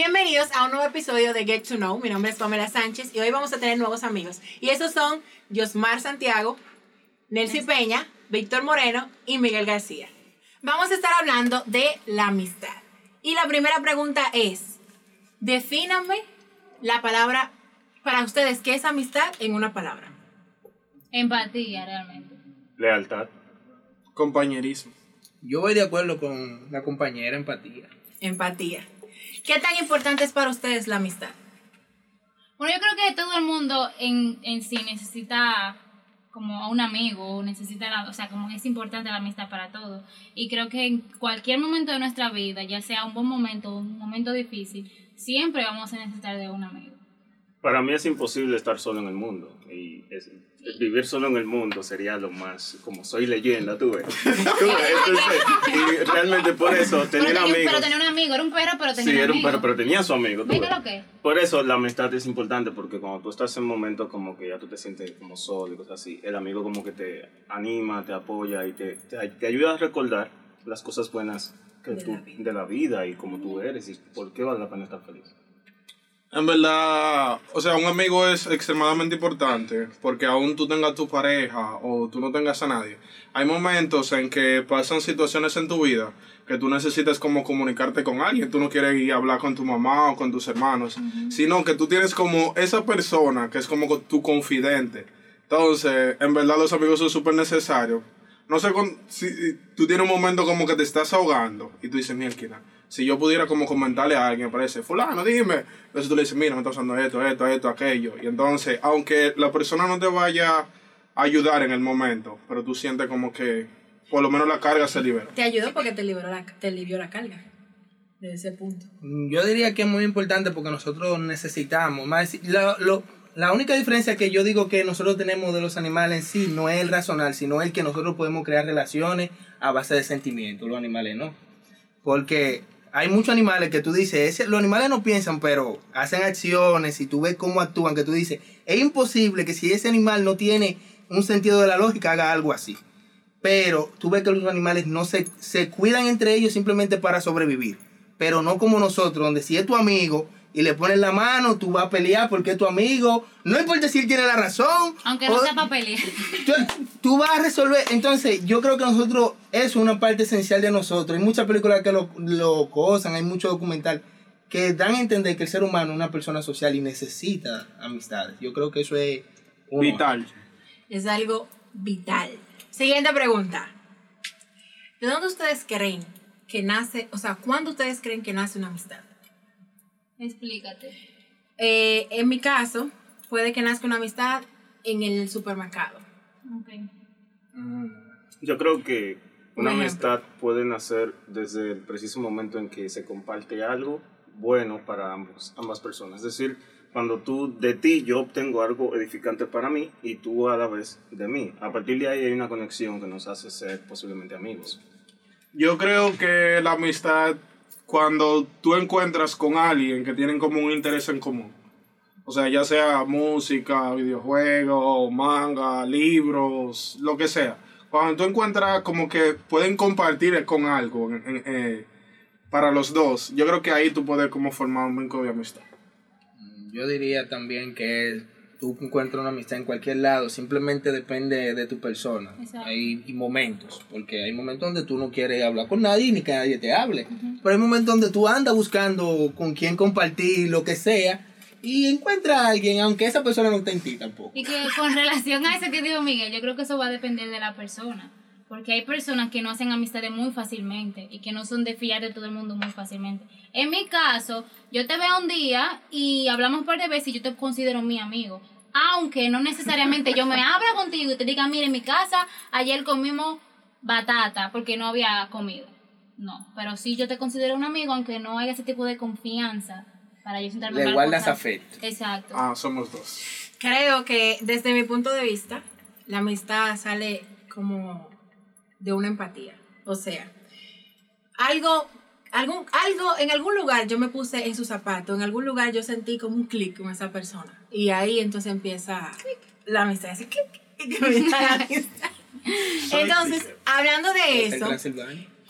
Bienvenidos a un nuevo episodio de Get to Know. Mi nombre es Pamela Sánchez y hoy vamos a tener nuevos amigos. Y esos son Josmar Santiago, Nelcy Peña, Víctor Moreno y Miguel García. Vamos a estar hablando de la amistad. Y la primera pregunta es, defíname la palabra para ustedes, ¿qué es amistad en una palabra? Empatía, realmente. Lealtad. Compañerismo. Yo voy de acuerdo con la compañera empatía. Empatía. ¿Qué tan importante es para ustedes la amistad? Bueno, yo creo que todo el mundo en, en sí necesita como a un amigo, necesita, la, o sea, como es importante la amistad para todos. Y creo que en cualquier momento de nuestra vida, ya sea un buen momento o un momento difícil, siempre vamos a necesitar de un amigo. Para mí es imposible estar solo en el mundo. Y es- vivir solo en el mundo sería lo más, como soy leyenda, ves, Entonces, y realmente por eso Pero tener tenía, un- amigos. pero tenía un amigo, era un perro, pero tenía Sí, un era un amigo. perro, pero tenía su amigo. tú ¿Viste ves. lo que? Por eso la amistad es importante, porque cuando tú estás en momentos como que ya tú te sientes como solo y cosas así, el amigo como que te anima, te apoya y te, te, te ayuda a recordar las cosas buenas que De tú, la vida. de la vida y como tú eres y por qué vale la pena estar feliz. En verdad, o sea, un amigo es extremadamente importante porque aún tú tengas tu pareja o tú no tengas a nadie. Hay momentos en que pasan situaciones en tu vida que tú necesitas como comunicarte con alguien. Tú no quieres ir a hablar con tu mamá o con tus hermanos, sino que tú tienes como esa persona que es como tu confidente. Entonces, en verdad los amigos son súper necesarios. No sé con- si tú tienes un momento como que te estás ahogando y tú dices, mierda, si yo pudiera como comentarle a alguien, parece, fulano, dime. Entonces tú le dices, mira, me está pasando esto, esto, esto, aquello. Y entonces, aunque la persona no te vaya a ayudar en el momento, pero tú sientes como que por lo menos la carga se libera. Te ayudó porque te liberó la, te alivió la carga. De ese punto. Mm, Yo diría que es muy importante porque nosotros necesitamos más. Lo, lo- la única diferencia que yo digo que nosotros tenemos de los animales en sí no es el racional, sino el que nosotros podemos crear relaciones a base de sentimientos. Los animales no. Porque hay muchos animales que tú dices, ese- los animales no piensan, pero hacen acciones y tú ves cómo actúan, que tú dices, es imposible que si ese animal no tiene un sentido de la lógica haga algo así. Pero tú ves que los animales no se, se cuidan entre ellos simplemente para sobrevivir. Pero no como nosotros, donde si es tu amigo y le pones la mano, tú vas a pelear porque es tu amigo. No importa si él tiene la razón. Aunque no o- sea para pelear. tú, tú vas a resolver. Entonces, yo creo que nosotros, es una parte esencial de nosotros. Hay muchas películas que lo, lo causan, hay mucho documental que dan a entender que el ser humano es una persona social y necesita amistades. Yo creo que eso es uno. Vital. Es algo vital. Siguiente pregunta. ¿De dónde ustedes creen que nace, o sea, cuándo ustedes creen que nace una amistad? Explícate. Eh, en mi caso, puede que nazca una amistad en el supermercado. Ok. Yo creo que una amistad puede nacer desde el preciso momento en que se comparte algo bueno para ambos, ambas personas. Es decir, cuando tú de ti yo obtengo algo edificante para mí y tú a la vez de mí. A partir de ahí hay una conexión que nos hace ser posiblemente amigos. Yo creo que la amistad, cuando tú encuentras con alguien que tienen como un interés en común, o sea, ya sea música, videojuegos, manga, libros, lo que sea, cuando tú encuentras como que pueden compartir con algo eh, para los dos, yo creo que ahí tú puedes como formar un vínculo de amistad. Yo diría también que tú encuentras una amistad en cualquier lado, simplemente depende de tu persona. Exacto. Hay momentos, porque hay momentos donde tú no quieres hablar con nadie ni que nadie te hable. Pero hay momentos donde tú andas buscando con quién compartir lo que sea y encuentras a alguien, aunque esa persona no esté en ti tampoco. Y que con relación a eso que dijo Miguel, yo creo que eso va a depender de la persona. Porque hay personas que no hacen amistades muy fácilmente y que no son de fiar de todo el mundo muy fácilmente. En mi caso, yo te veo un día y hablamos un par de veces y yo te considero mi amigo. Aunque no necesariamente yo me abra contigo y te diga, mire, en mi casa ayer comimos batata porque no había comido. No, pero sí yo te considero un amigo aunque no haya ese tipo de confianza para yo sentarme Le guardas afecto. Exacto. Ah, somos dos. Creo que desde mi punto de vista, la amistad sale como de una empatía. O sea, algo, algún, algo, en algún lugar yo me puse en su zapato, en algún lugar yo sentí como un clic con esa persona. Y ahí entonces empieza la amistad, así clic, y comienza la amistad. Entonces, hablando de eso.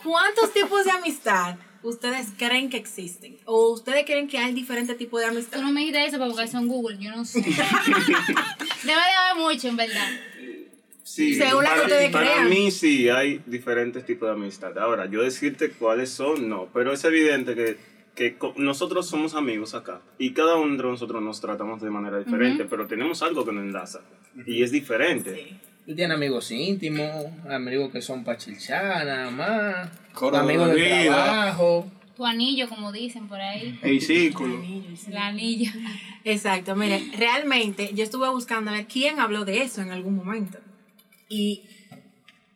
¿cuántos tipos de amistad ustedes creen que existen? ¿O ustedes creen que hay diferentes tipos de amistad? Tú no me dijiste eso para buscar eso en Google, yo no sé. Debe de haber mucho, en verdad. Sí, Según la que para, ustedes para mí sí hay diferentes tipos de amistad. Ahora, yo decirte cuáles son, no, pero es evidente que, que nosotros somos amigos acá y cada uno de nosotros nos tratamos de manera diferente, pero tenemos algo que nos enlaza y es diferente. Sí. Tú tienes amigos íntimos, amigos que son para chichar nada más, amigos de vida. trabajo. Tu anillo, como dicen por ahí. El círculo. El anillo. Exacto, mire, realmente yo estuve buscando a ver quién habló de eso en algún momento. Y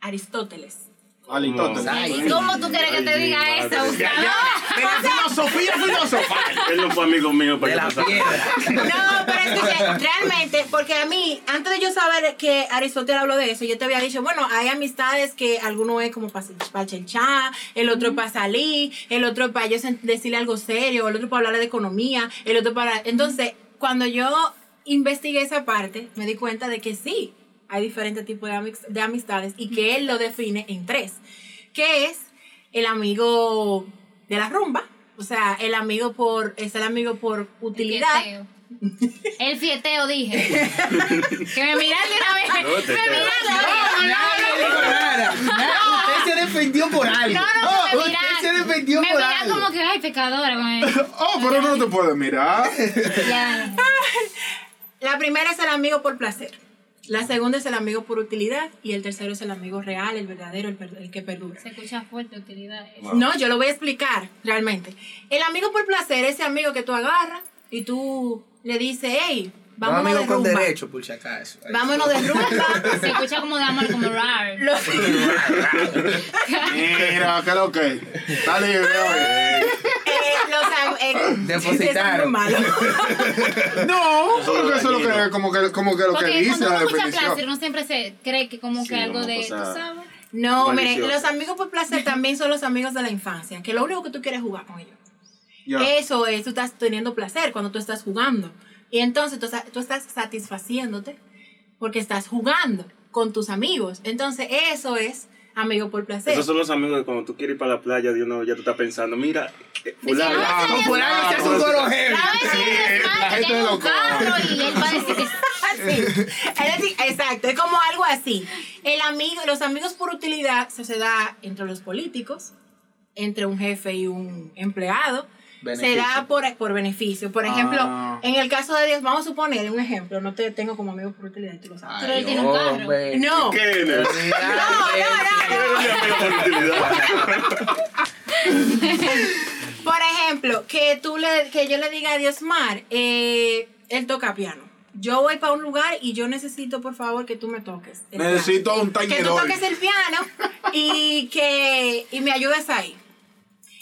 Aristóteles. Aristóteles. Ay, ¿Y cómo tú quieres que te diga eso. Gustavo? De la filosofía filosofal. Él no fue amigo mío para de que la piedra. No, pero es que realmente, porque a mí, antes de yo saber que Aristóteles habló de eso, yo te había dicho, bueno, hay amistades que alguno es como para chelchar, el otro es para salir, el otro es para yo decirle algo serio, el otro para hablarle de economía, el otro para... Entonces, cuando yo investigué esa parte, me di cuenta de que sí, hay diferentes tipos de, amix- de amistades y que él lo define en tres, que es el amigo de la rumba, o sea, el amigo por, es el amigo por utilidad. Fieteo. El fieteo, dije. que me miran de una vez. No, te me miran dijo nada. Nadie- Usted se defendió por algo. No, no, no, me Usted se defendió me por miran algo. como que, ay, pecadora. güey. Oh, pero no te puedes mirar. Ya. La primera es el amigo por placer. La segunda es el amigo por utilidad. Y el tercero es el amigo real, el verdadero, el, el que perdura. Se escucha fuerte utilidad. Wow. No, yo lo voy a explicar realmente. El amigo por placer es ese amigo que tú agarras y tú le dices, hey, No, vámonos amigo de con derecho, por si acaso. Ahí Vámonos de rumba. Se escucha como de amor, como rar. Lo- Mira, ¿qué es lo que? Está libre hoy. eh, los eh, Depositaron. eso. No, porque eso es lo que, como que, como que lo que Porque dice cuando la uno escucha definición. placer, uno siempre se cree que como que Sí, algo una de, tú sabes. No, miren, Malicioso. los amigos por placer también son los amigos de la infancia, que lo único que tú quieres es jugar con ellos. Ya. Eso es, tú estás teniendo placer cuando tú estás jugando. Y entonces tú, estás- tú estás satisfaciéndote porque estás jugando con tus amigos. Entonces eso es amigo por placer. Esos son los amigos que cuando tú quieres ir para la playa, de uno ya tú estás pensando, mira, eh, fulano, Ah, fulano hace un coro heavy. Es la gente tiene lo un carro y él va a decir que Así. Es decir, exacto, es como algo así. El amigo, los amigos por utilidad se, se da entre los políticos, entre un jefe y un empleado. Se Beneficio. da por, por beneficio. Por ejemplo, Ah. en el caso de Dios, vamos a suponer un ejemplo, no te tengo como amigo por utilidad, tú lo sabes. Pero él tiene un carro. hombre. No. ¿Qué? No, No, no, amigo por ejemplo, que tú le, que yo le diga a Diosmar, eh, él toca piano. Yo voy para un lugar y yo necesito, por favor, que tú me toques. Necesito un piano. Que tú toques el piano y que y me ayudes ahí.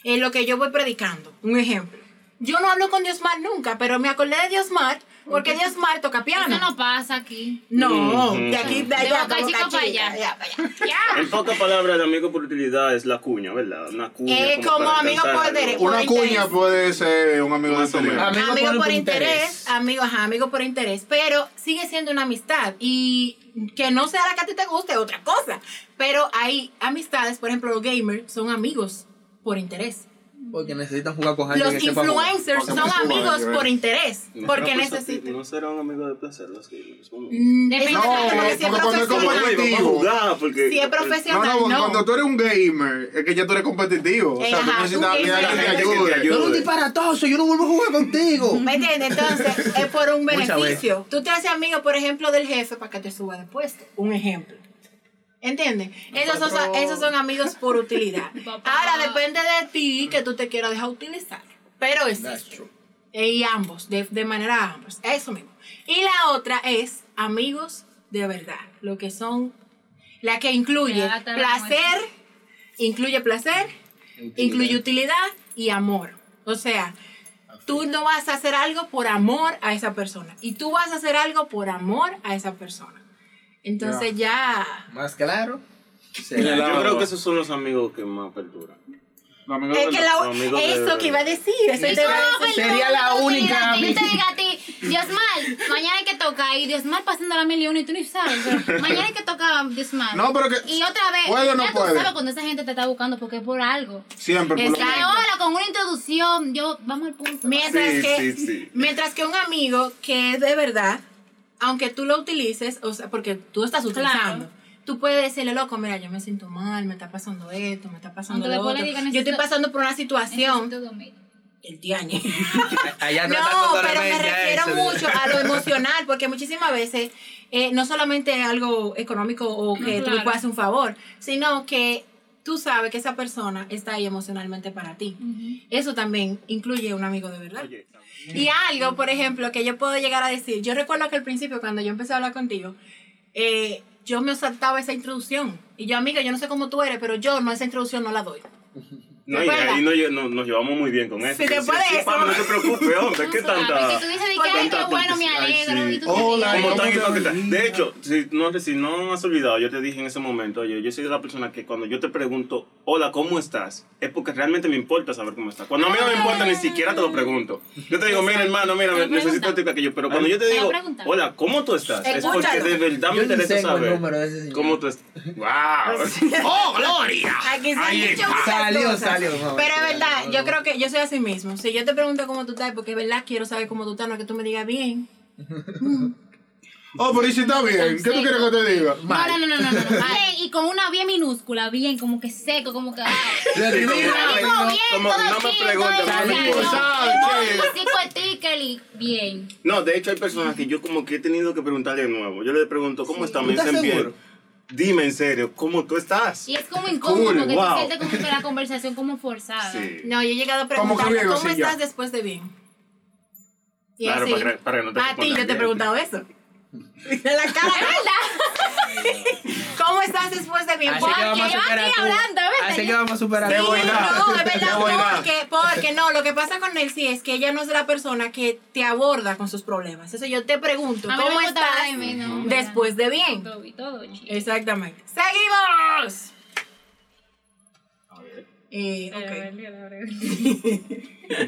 En lo que yo voy predicando. Un ejemplo. Yo no hablo con Diosmar nunca, pero me acordé de Diosmar porque Diosmar toca piano. eso no pasa aquí. No, de aquí, de allá, de Chica para allá. allá, para allá. Ya. En pocas palabras, el amigo por utilidad es la cuña, ¿verdad? Una cuña. Eh, como para amigo por derecho. Una cuña interés. puede ser un amigo de menos. Amigo, amigo por, por interés, interés. amigo, ajá, amigo por interés, pero sigue siendo una amistad y que no sea la que a ti te guste, otra cosa. Pero hay amistades, por ejemplo, los gamers son amigos por interés. Porque necesitan jugar con alguien Los que influencers son amigos por interés, No porque necesitan. No será un amigo de placer, los. ¿cómo? Mm, Depende porque si es profesional, porque... si es No, profesional, no, no. cuando tú eres un gamer, es que ya tú eres competitivo. O sea, tú necesitas que alguien te que ayude. disparatoso, yo no vuelvo a jugar contigo. ¿Me entiendes? Entonces, es por un beneficio. Tú te haces amigo, por ejemplo, del jefe para que te suba de puesto. Un ejemplo. ¿Entiendes? Esos son, esos son amigos por utilidad. Ahora depende de ti que tú te quieras dejar utilizar. Pero es That's true. y ambos, de, de manera ambos. Eso mismo. Y la otra es amigos de verdad. Lo que son, la que incluye Ya placer, incluye placer, Utilidad. incluye utilidad y amor. O sea, tú no vas a hacer algo por amor a esa persona. Y tú vas a hacer algo por amor a esa persona. Entonces ya... Más claro. Será. yo creo que esos son los amigos que más perduran. Los Es que la- eso que iba a decir, eso te Eso- iba a No, Sería la única yo te diga a ti, Diosmar, mañana hay que tocar y Diosmar pasando la mil y uno y tú ni sabes. pero mañana hay que tocar Diosmar. No, pero que- Y otra vez, ¿Puede no ya puede? tú sabes cuando esa gente te está buscando porque es por algo. Siempre, por lo Exacto. Que hola, con una introducción, yo, vamos al punto. Mientras Sí, que, sí, sí. mientras que un amigo que es de verdad, aunque tú lo utilices, o sea, porque tú estás utilizando, Claro. tú puedes decirle, loco, mira, yo me siento mal, me está pasando esto, me está pasando Aunque lo después le otro. diga, yo estoy pasando por una situación. El tiañe. Allá No, pero me refiero eso. mucho a lo emocional, porque muchísimas veces eh, no solamente algo económico o que tú le puedas hacer un favor, sino que tú sabes que esa persona está ahí emocionalmente para ti. Eso también incluye un amigo de verdad. Oye, Y algo, por ejemplo, que yo puedo llegar a decir, yo recuerdo que al principio cuando yo empecé a hablar contigo, eh, yo me saltaba esa introducción. Y yo, amiga, yo no sé cómo tú eres, pero yo no esa introducción no la doy. No, y ahí nos, lle- nos, llevamos muy bien con eso. Sí, después de sí, eso. Pablo, no te preocupes, hombre, No, ¿qué tanta...? que tú dices de Porque que, ay, qué bueno, me alegro. Y tú te Hola, ¿cómo te ves? De hecho, si no, si no has olvidado, yo te dije en ese momento, oye, yo soy la persona que cuando yo te pregunto, hola, ¿cómo estás? Es porque realmente me importa saber cómo estás. Cuando a mí no me importa, ni siquiera te lo pregunto. Yo te digo, mira, hermano, mira, Te necesito esto y aquello. Pero cuando yo te Te digo, hola, ¿cómo tú estás? Es porque de verdad me interesa saber cómo tú estás. ¡Wow! ¡Oh, Gloria! Aquí se Salió, cosas. Salió, Pero es verdad, yo creo que yo soy así mismo. Si yo te pregunto cómo tú estás, porque es verdad quiero saber cómo tú estás, no es que tú me digas bien. Oh, pero ¿y si está bien? ¿Qué tú quieres que te diga? No, no, no, no, no, no. Bien, y con una bien minúscula, bien, como que seco, como que. ah. Rápido. Digo bien, como no me preguntes, bien, no, bien. De hecho hay personas que yo como que he tenido que preguntarle de nuevo. Yo le pregunto, ¿cómo están? Me ¿Tú estás dicen bien. Dime en serio, ¿cómo tú estás? Y es como incómodo Cool, porque wow. te sientes como que la conversación como forzada. Sí. No, yo he llegado a ¿Cómo preguntarle cómo ya? estás después de bien. Y Claro, así, para que- para que no te a ti yo te he preguntado eso. De la cara. ¿Cómo estás después de bien? Así que vamos a yo superar aquí tú. hablando. Así que vamos a superar Sí, no, es Qué verdad, buena. porque, porque no, lo que pasa con Nelsie es que ella no es la persona que te aborda con sus problemas. Eso yo te pregunto, A mí ¿cómo me gusta hablar estás de mí, no, después de bien? Todo y todo. Exactamente. ¡Seguimos! Eh, ok.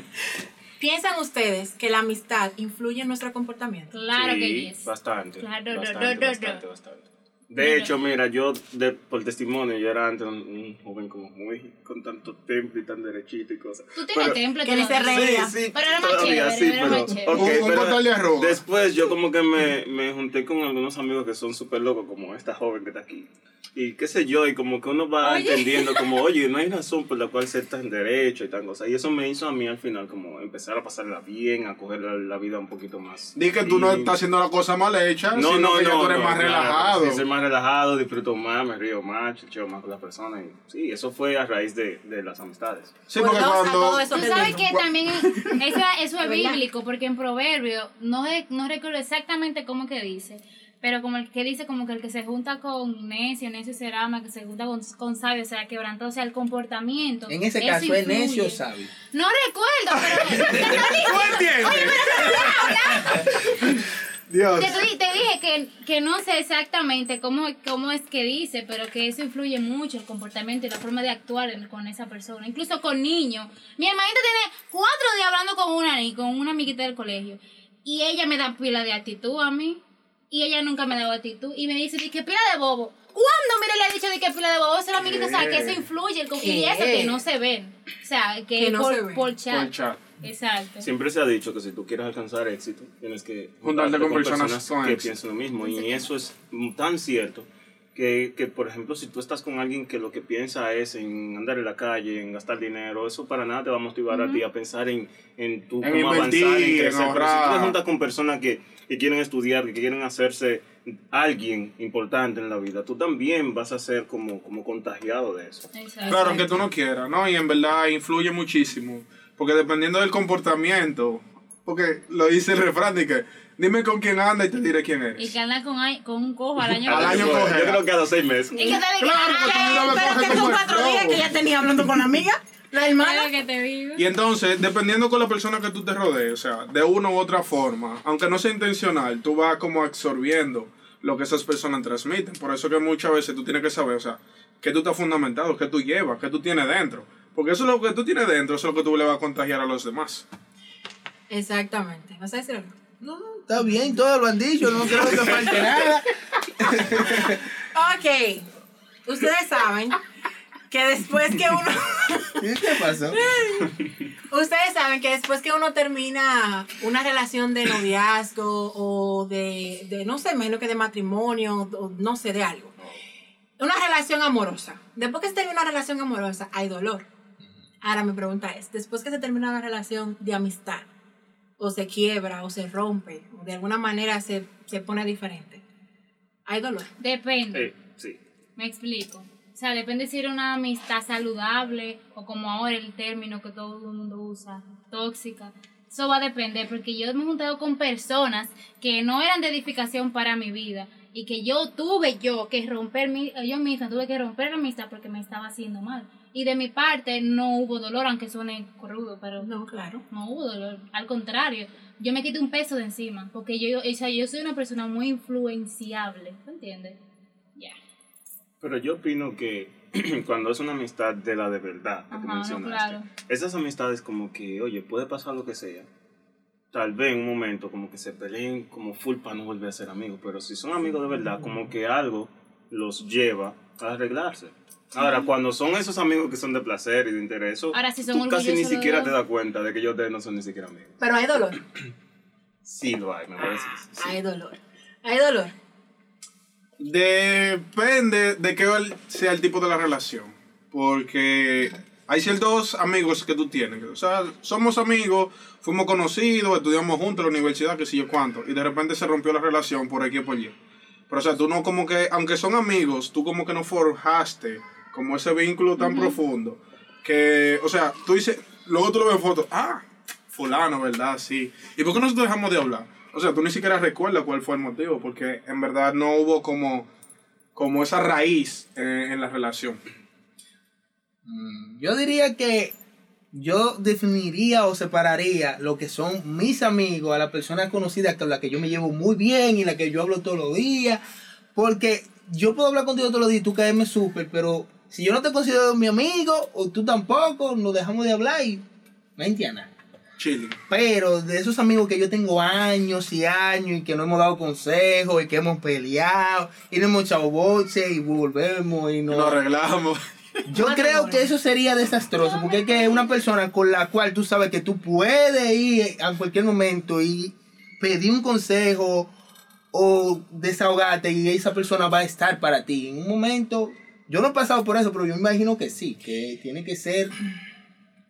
¿Piensan ustedes que la amistad influye en nuestro comportamiento? Claro que Sí. Bastante. Claro, bastante, no, no, bastante, no. bastante. De hecho, mira, yo, de, por testimonio, yo era antes un, un joven como muy, con tanto temple y tan derechito y cosas. Tú tienes Pero- temple que ni se reía. Sí, sí, Pero era más todavía chévere, sí, era pero, más chévere. ok, Un- un pero. Después yo como que me, me junté con algunos amigos que son súper locos, como esta joven que está aquí. Y qué sé yo, y como que uno va entendiendo como, oye, no hay razón por la cual ser tan derecho y tan cosa. Y eso me hizo a mí al final como empezar a pasarla bien, a coger la, la vida un poquito más. Di que tú no estás haciendo la cosa mal hecha, No, sino no, que ya no, tú eres no, más relajado. Relajado, disfruto más, me río más, chicheo más con las personas. Y, sí, eso fue a raíz de, de las amistades. Sí, Por porque a cuando... todo eso Tú sabes dijo. que también es- eso, eso es bíblico, porque en Proverbio, no, no recuerdo exactamente cómo que dice, pero como el que dice como que el que se junta con necio, necio será ama, que se junta con, con sabio será quebrantado, o sea, el comportamiento. En ese caso es influye. necio sabio. No recuerdo, pero ¿Tú entiendes? Dios. te, te dije que, que no sé exactamente cómo, cómo es que dice, pero que eso influye mucho el comportamiento y la forma de actuar en- con esa persona, incluso con niños. Mi hermanita tiene cuatro días hablando con una, con una amiguita del colegio y ella me da pila de actitud a mí y ella nunca me ha dado actitud y me dice di que pila de bobo. ¿Cuándo mire le ha dicho de que pila de bobo? Esa es la amiguita, o sea, que eso influye el y ¿Qué? eso que no se ven. O sea, que, Que no por, se ven. por chat. Por chat. Exacto. Siempre se ha dicho que si tú quieres alcanzar éxito, tienes que Juntarte con personas con que éxito. piensen lo mismo. Y eso es tan cierto que, que, por ejemplo, si tú estás con alguien que lo que piensa es en andar en la calle, en gastar dinero, eso para nada te va a motivar a ti a pensar en, en tú En cómo invertir, avanzar, en en crecer. Pero si tú te juntas con personas que, que quieren estudiar, que quieren hacerse alguien importante en la vida, tú también vas a ser como, como contagiado de eso. Exacto. Claro, aunque tú no quieras, ¿no? Y en verdad influye muchísimo. Porque dependiendo del comportamiento, porque lo dice el refrán de que dime con quién anda y te diré quién Y eres. que anda con, un cojo al año Al año cogea. yo creo que a los seis meses. Y que te diga, Claro, me Pero que son cuatro días que ya tenía hablando con la amiga, la hermana. que te digo. Y entonces, dependiendo con la persona que tú te rodees, o sea, de una u otra forma, aunque no sea intencional, tú vas como absorbiendo lo que esas personas transmiten. Por eso que muchas veces tú tienes que saber, o sea, qué tú estás fundamentado, qué tú llevas, qué tú tienes dentro. Porque eso es lo que tú tienes dentro, eso es lo que tú le vas a contagiar a los demás. Exactamente. ¿Vas a decir algo? No, no, está bien, todos lo han dicho, no creo que falte nada. Ok. Ustedes saben que después que uno... ¿Qué pasó? Ustedes saben que después que uno termina una relación de noviazgo o de, de no sé, menos que de matrimonio, o no sé, de algo. Una relación amorosa. Después que se termina una relación amorosa, hay dolor. Ahora mi pregunta es, después que se termina una relación de amistad, o se quiebra, o se rompe, o de alguna manera se, se pone diferente, hay dolor. Depende. Eh, sí. Me explico. O sea, depende si era una amistad saludable o como ahora el término que todo el mundo usa, tóxica. Eso va a depender porque yo me he juntado con personas que no eran de edificación para mi vida y que yo tuve yo que romper mi, yo misma tuve que romper la amistad porque me estaba haciendo mal. Y de mi parte no hubo dolor, aunque suene crudo, pero No, claro. no hubo dolor. Al contrario, yo me quité un peso de encima porque yo, o sea, yo soy una persona muy influenciable, ¿me entiendes? Ya. Pero yo opino que cuando es una amistad de la de verdad, que no, mencionaste, claro. esas amistades como que, oye, puede pasar lo que sea. Tal vez en un momento como que se peleen como full para no volver a ser amigos, pero si son amigos de verdad, como que algo los lleva a arreglarse. Ahora, cuando son esos amigos que son de placer y de interés, eso Ahora, si son tú casi ni siquiera te das cuenta de que ellos no son ni siquiera amigos. Pero hay dolor. Sí lo hay, me parece. sí. Hay dolor. Hay dolor. Depende de qué sea el tipo de la relación. Porque hay ciertos amigos que tú tienes. O sea, somos amigos, fuimos conocidos, estudiamos juntos en la universidad, que sé yo cuánto. Y de repente se rompió la relación por aquí y por allí. Pero o sea, tú no como que, aunque son amigos, tú como que no forjaste como ese vínculo tan profundo. Que, o sea, tú dices, luego tú lo ves en fotos, ah, fulano, ¿verdad? Sí. ¿Y por qué nosotros dejamos de hablar? O sea, tú ni siquiera recuerdas cuál fue el motivo, porque en verdad no hubo como, como esa raíz eh, en la relación. Yo diría que yo definiría o separaría lo que son mis amigos a las personas conocidas con las que yo me llevo muy bien y las que yo hablo todos los días. Porque yo puedo hablar contigo todos los días y tú caerme súper, pero si yo no te considero mi amigo o tú tampoco, nos dejamos de hablar y no entiendes nada. Chile. Pero de esos amigos que yo tengo años y años y que no hemos dado consejos y que hemos peleado y no hemos echado boche y volvemos y no... Lo arreglamos. Yo creo que eso sería desastroso, porque es que una persona con la cual tú sabes que tú puedes ir a cualquier momento y pedir un consejo o desahogarte y esa persona va a estar para ti. En un momento, yo no he pasado por eso, pero yo me imagino que sí, que tiene que ser...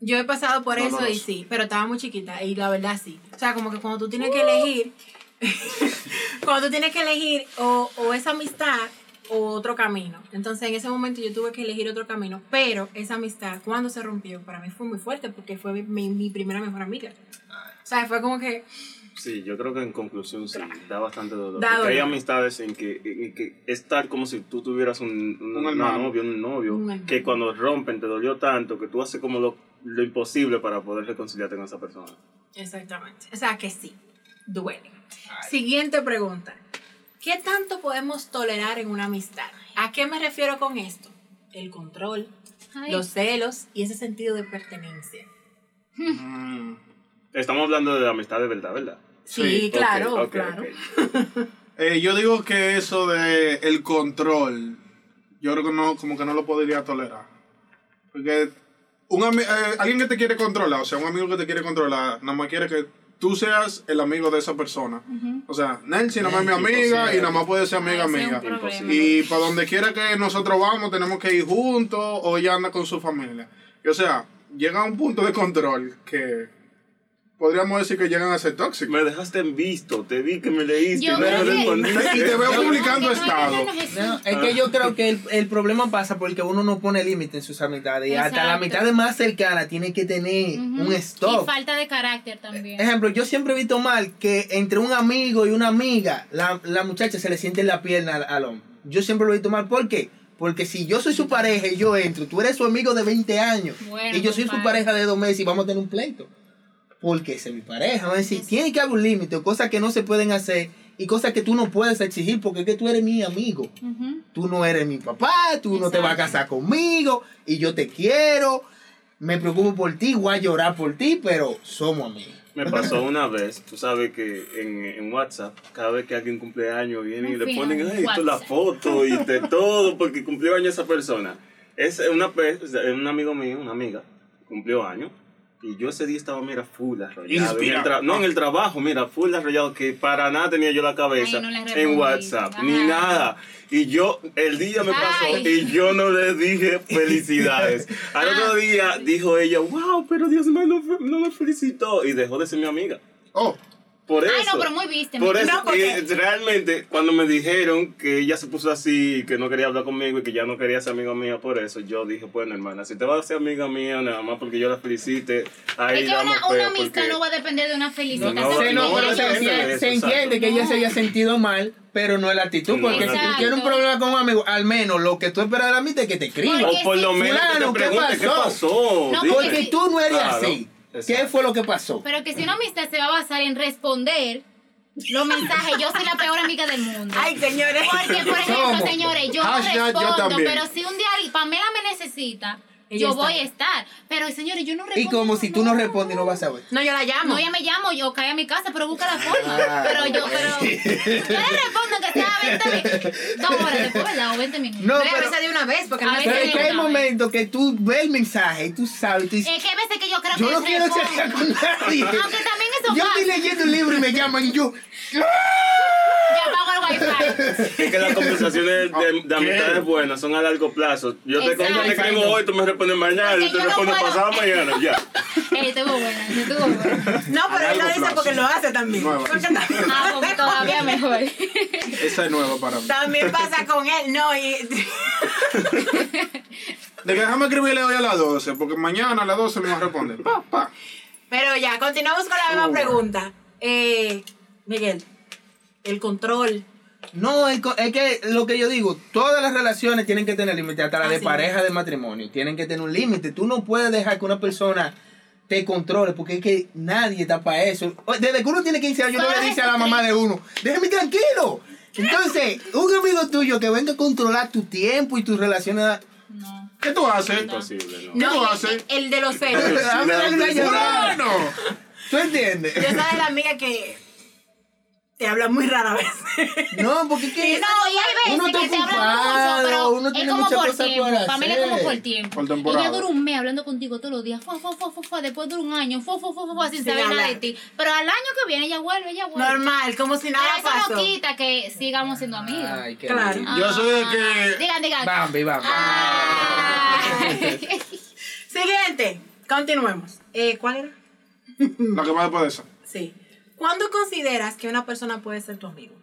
Yo he pasado por No, eso no, y sí, pero estaba muy chiquita y la verdad sí. O sea, como que cuando tú tienes que elegir, cuando tú tienes que elegir o, o esa amistad o otro camino. Entonces en ese momento yo tuve que elegir otro camino, pero esa amistad cuando se rompió para mí fue muy fuerte porque fue mi, mi- mi primera mejor amiga. O sea, fue como que Sí, yo creo que en conclusión sí, da bastante dolor. Da porque hay dolor. amistades en que, en que es tal como si tú tuvieras un, un, Un novia, un novio, Un que cuando rompen te dolió tanto que tú haces como lo, lo imposible para poder reconciliarte con esa persona. Exactamente. O sea que sí, duele. Siguiente pregunta. ¿Qué tanto podemos tolerar en una amistad? ¿A qué me refiero con esto? El control, Ay. los celos y ese sentido de pertenencia. Mm. Estamos hablando de la amistad de verdad, ¿verdad? Sí, claro, claro. Eh, yo digo que eso de el control, yo creo que no, como que no lo podría tolerar. Porque un eh, alguien que te quiere controlar, o sea, un amigo que te quiere controlar, nada más quiere que tú seas el amigo de esa persona. O sea, Nancy nada más es mi amiga Imposible. y nada más puede ser amiga. Imposible. Y para donde quiera que nosotros vamos, tenemos que ir juntos o ella anda con su familia. Y, o sea, llega a un punto de control que podríamos decir que llegan a ser tóxicos. Me dejaste en visto, te vi que me leíste Yo me. Y te veo publicando no estado. No, es que yo creo que el, el problema pasa porque uno no pone límite en sus amistades. Y hasta la amistad más cercana tiene que tener un stop. Y falta de carácter también. Ejemplo, yo siempre he visto mal que entre un amigo y una amiga, la, la muchacha se le siente en la pierna al, al hombre. Yo siempre lo he visto mal. ¿Por qué? Porque si yo soy su pareja y yo entro, tú eres su amigo de 20 años Bueno, y yo soy su compadre. pareja de dos meses y vamos a tener un pleito. Porque es mi pareja. Vamos a decir, tiene que haber un límite, cosas que no se pueden hacer y cosas que tú no puedes exigir porque es que tú eres mi amigo. Ujú. Tú no eres mi papá, tú no te vas a casar conmigo y yo te quiero. Me preocupo por ti, voy a llorar por ti, pero somos amigos. Me pasó una vez, tú sabes que en, en WhatsApp, cada vez que alguien cumple años, vienen y le ponen, ay, esto la WhatsApp". foto y de todo, porque cumplió años esa persona. Es una vez, un amigo mío, una amiga, cumplió años. Y yo ese día estaba, mira, full arrollado. En no, en el trabajo, mira, full arrollado, que para nada tenía yo la cabeza Ay, no en. WhatsApp, ni nada. Y yo, el día me pasó Ay. y yo no le dije felicidades. Al Ah. otro día dijo ella, wow, pero Dios mío, no, no me felicitó. Y dejó de ser mi amiga. Oh, Por eso. Ay, no, pero muy viste. Por eso, No, porque- y realmente, cuando me dijeron que ella se puso así, que no quería hablar conmigo y que ya no quería ser amiga mía por eso, yo dije, bueno, hermana, si te vas a ser amiga mía, nada más porque yo la felicite, ahí Es que una, una amistad porque- no va a depender de una felicitación. No, no, Se, no, no, no, se no, entiende, eso, se exacto. entiende que ella se haya sentido mal, pero no es la actitud. Porque si tú tienes un problema con un amigo, al menos lo que tú esperas de la amistad es que te escriba. O por lo menos que fulano, te ¿qué pregunte qué pasó? pasó. No, dime. Porque tú no eres Claro, así. ¿Qué fue lo que pasó? Pero que si una amistad se va a basar en responder los mensajes, yo soy la peor amiga del mundo. Ay, señores. Porque, por ejemplo, Somos. señores, yo no Hashtag yo respondo, también. pero si un día Pamela me necesita, Ella yo está. voy a estar. Pero, señores, yo no respondo. Y como si tú no respondes, no vas a ver. No, yo la llamo. No, ya me llamo, yo cae a mi casa, pero busca la forma. Ah. pero yo, pero. Yo le respondo que sea 20 minutos. Dos horas después, ¿verdad? O 20 minutos. No, pero, avisa de una vez, porque A no pero es que hay momentos que tú ves el mensaje y tú sabes. Tú dices, Es que hay veces que yo creo yo que no quiero charlar con nadie. Aunque también eso Yo estoy leyendo un libro y me llaman y yo. Ya pago el wifi. Es que las conversaciones de, de amistades buenas son a largo plazo. Yo te, yo te escribo hoy, tú me respondes mañana, Porque yo te no respondo puedo. pasado mañana, ya. Ey, estuvo buena, estuvo buena. No, pero él lo largo dice plazo. porque lo hace también. Nueva. Porque ta- Ah, pues todavía mejor. esa es nueva para mí. También pasa con él. No, y. De que déjame escribirle hoy a las 12, porque mañana a las 12 me va a responder. Pa, pa. Pero ya, continuamos con la misma pregunta. Eh, Miguel, el control. No, es, que lo que yo digo, todas las relaciones tienen que tener límite, hasta la de pareja de matrimonio, tienen que tener un límite. Tú no puedes dejar que una persona te controle, porque es que nadie está para eso. Desde que uno tiene 15 años, uno Solo le dice a la mamá de uno, déjame tranquilo. Entonces, un amigo tuyo que venga a controlar tu tiempo y tus relaciones... No. ¿Qué tú haces? Imposible, ¿no? ¿Qué No, tú haces? el de los celos. ¡Fulano! ¿Tú entiendes? Yo soy de la amiga que te habla muy rara vez. No, porque es que... No, y hay Uno veces está que te ocupado, mucho, pero uno es tiene como muchas por cosas tiempo. por Pamela es como por tiempo. Por temporada. Ella dura un mes hablando contigo todos los días. Fua, fua, fua, fua, fua, después dura un año. Fua, fua, fua, sin Sin saber nada de ti. Pero al año que viene ella vuelve, ella vuelve. Normal, como si nada Pero eso pasó. no quita que sigamos siendo amigas. Ay, qué Claro. lindo. Yo soy de Ah, que- Digan, digan. Bambi, Bambi. Ay. Siguiente, continuemos. Eh, ¿Cuál era? La que va después de eso. Sí. ¿Cuándo consideras que una persona puede ser tu amigo?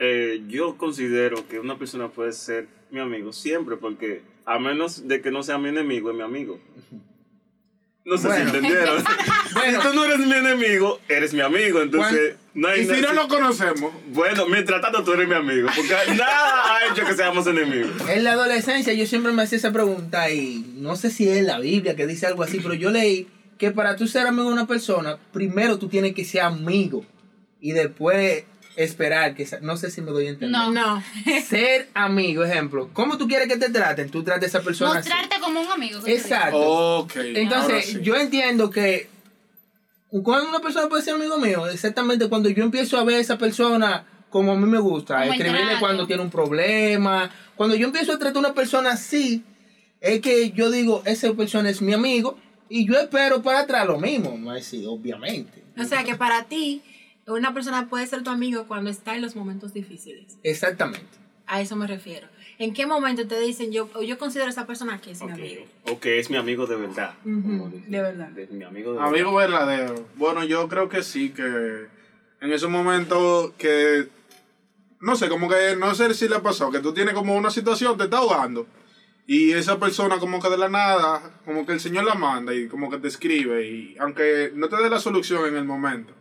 Eh, yo considero que una persona puede ser mi amigo siempre, porque a menos de que no sea mi enemigo, es mi amigo. No sé Bueno. si entendieron. Bueno. si tú no eres mi enemigo, eres mi amigo. Entonces, no hay Y si no lo conocemos, Bueno, mientras tanto tú eres mi amigo, porque nada ha hecho que seamos enemigos. En la adolescencia yo siempre me hacía esa pregunta y no sé si es la Biblia que dice algo así, pero yo leí que para tú ser amigo de una persona, primero tú tienes que ser amigo y después esperar que... No sé si me doy a entender. No. No. Ser amigo, ejemplo. ¿Cómo tú quieres que te traten? Tú trates a esa persona así. Mostrarte como un amigo. Exacto. ok. ahora Entonces, sí. yo entiendo que cuando una persona puede ser amigo mío, exactamente cuando yo empiezo a ver a esa persona como a mí me gusta, Como escribirle cuando tiene un problema, cuando yo empiezo a tratar a una persona así, es que yo digo, esa persona es mi amigo y yo espero para atrás lo mismo, no es sí, obviamente. O sea que para ti, una persona puede ser tu amigo cuando está en los momentos difíciles. Exactamente. A eso me refiero. ¿En qué momento te dicen yo, yo considero a esa persona que es mi amigo? O que es mi amigo de verdad. De verdad. De- mi amigo de Amigo verdadero. Bueno, yo creo que sí, que en esos momentos que, no sé, como que no sé si le pasó, que tú tienes como una situación, te está ahogando. Y esa persona como que de la nada, como que el Señor la manda y como que te escribe. Y aunque no te dé la solución en el momento,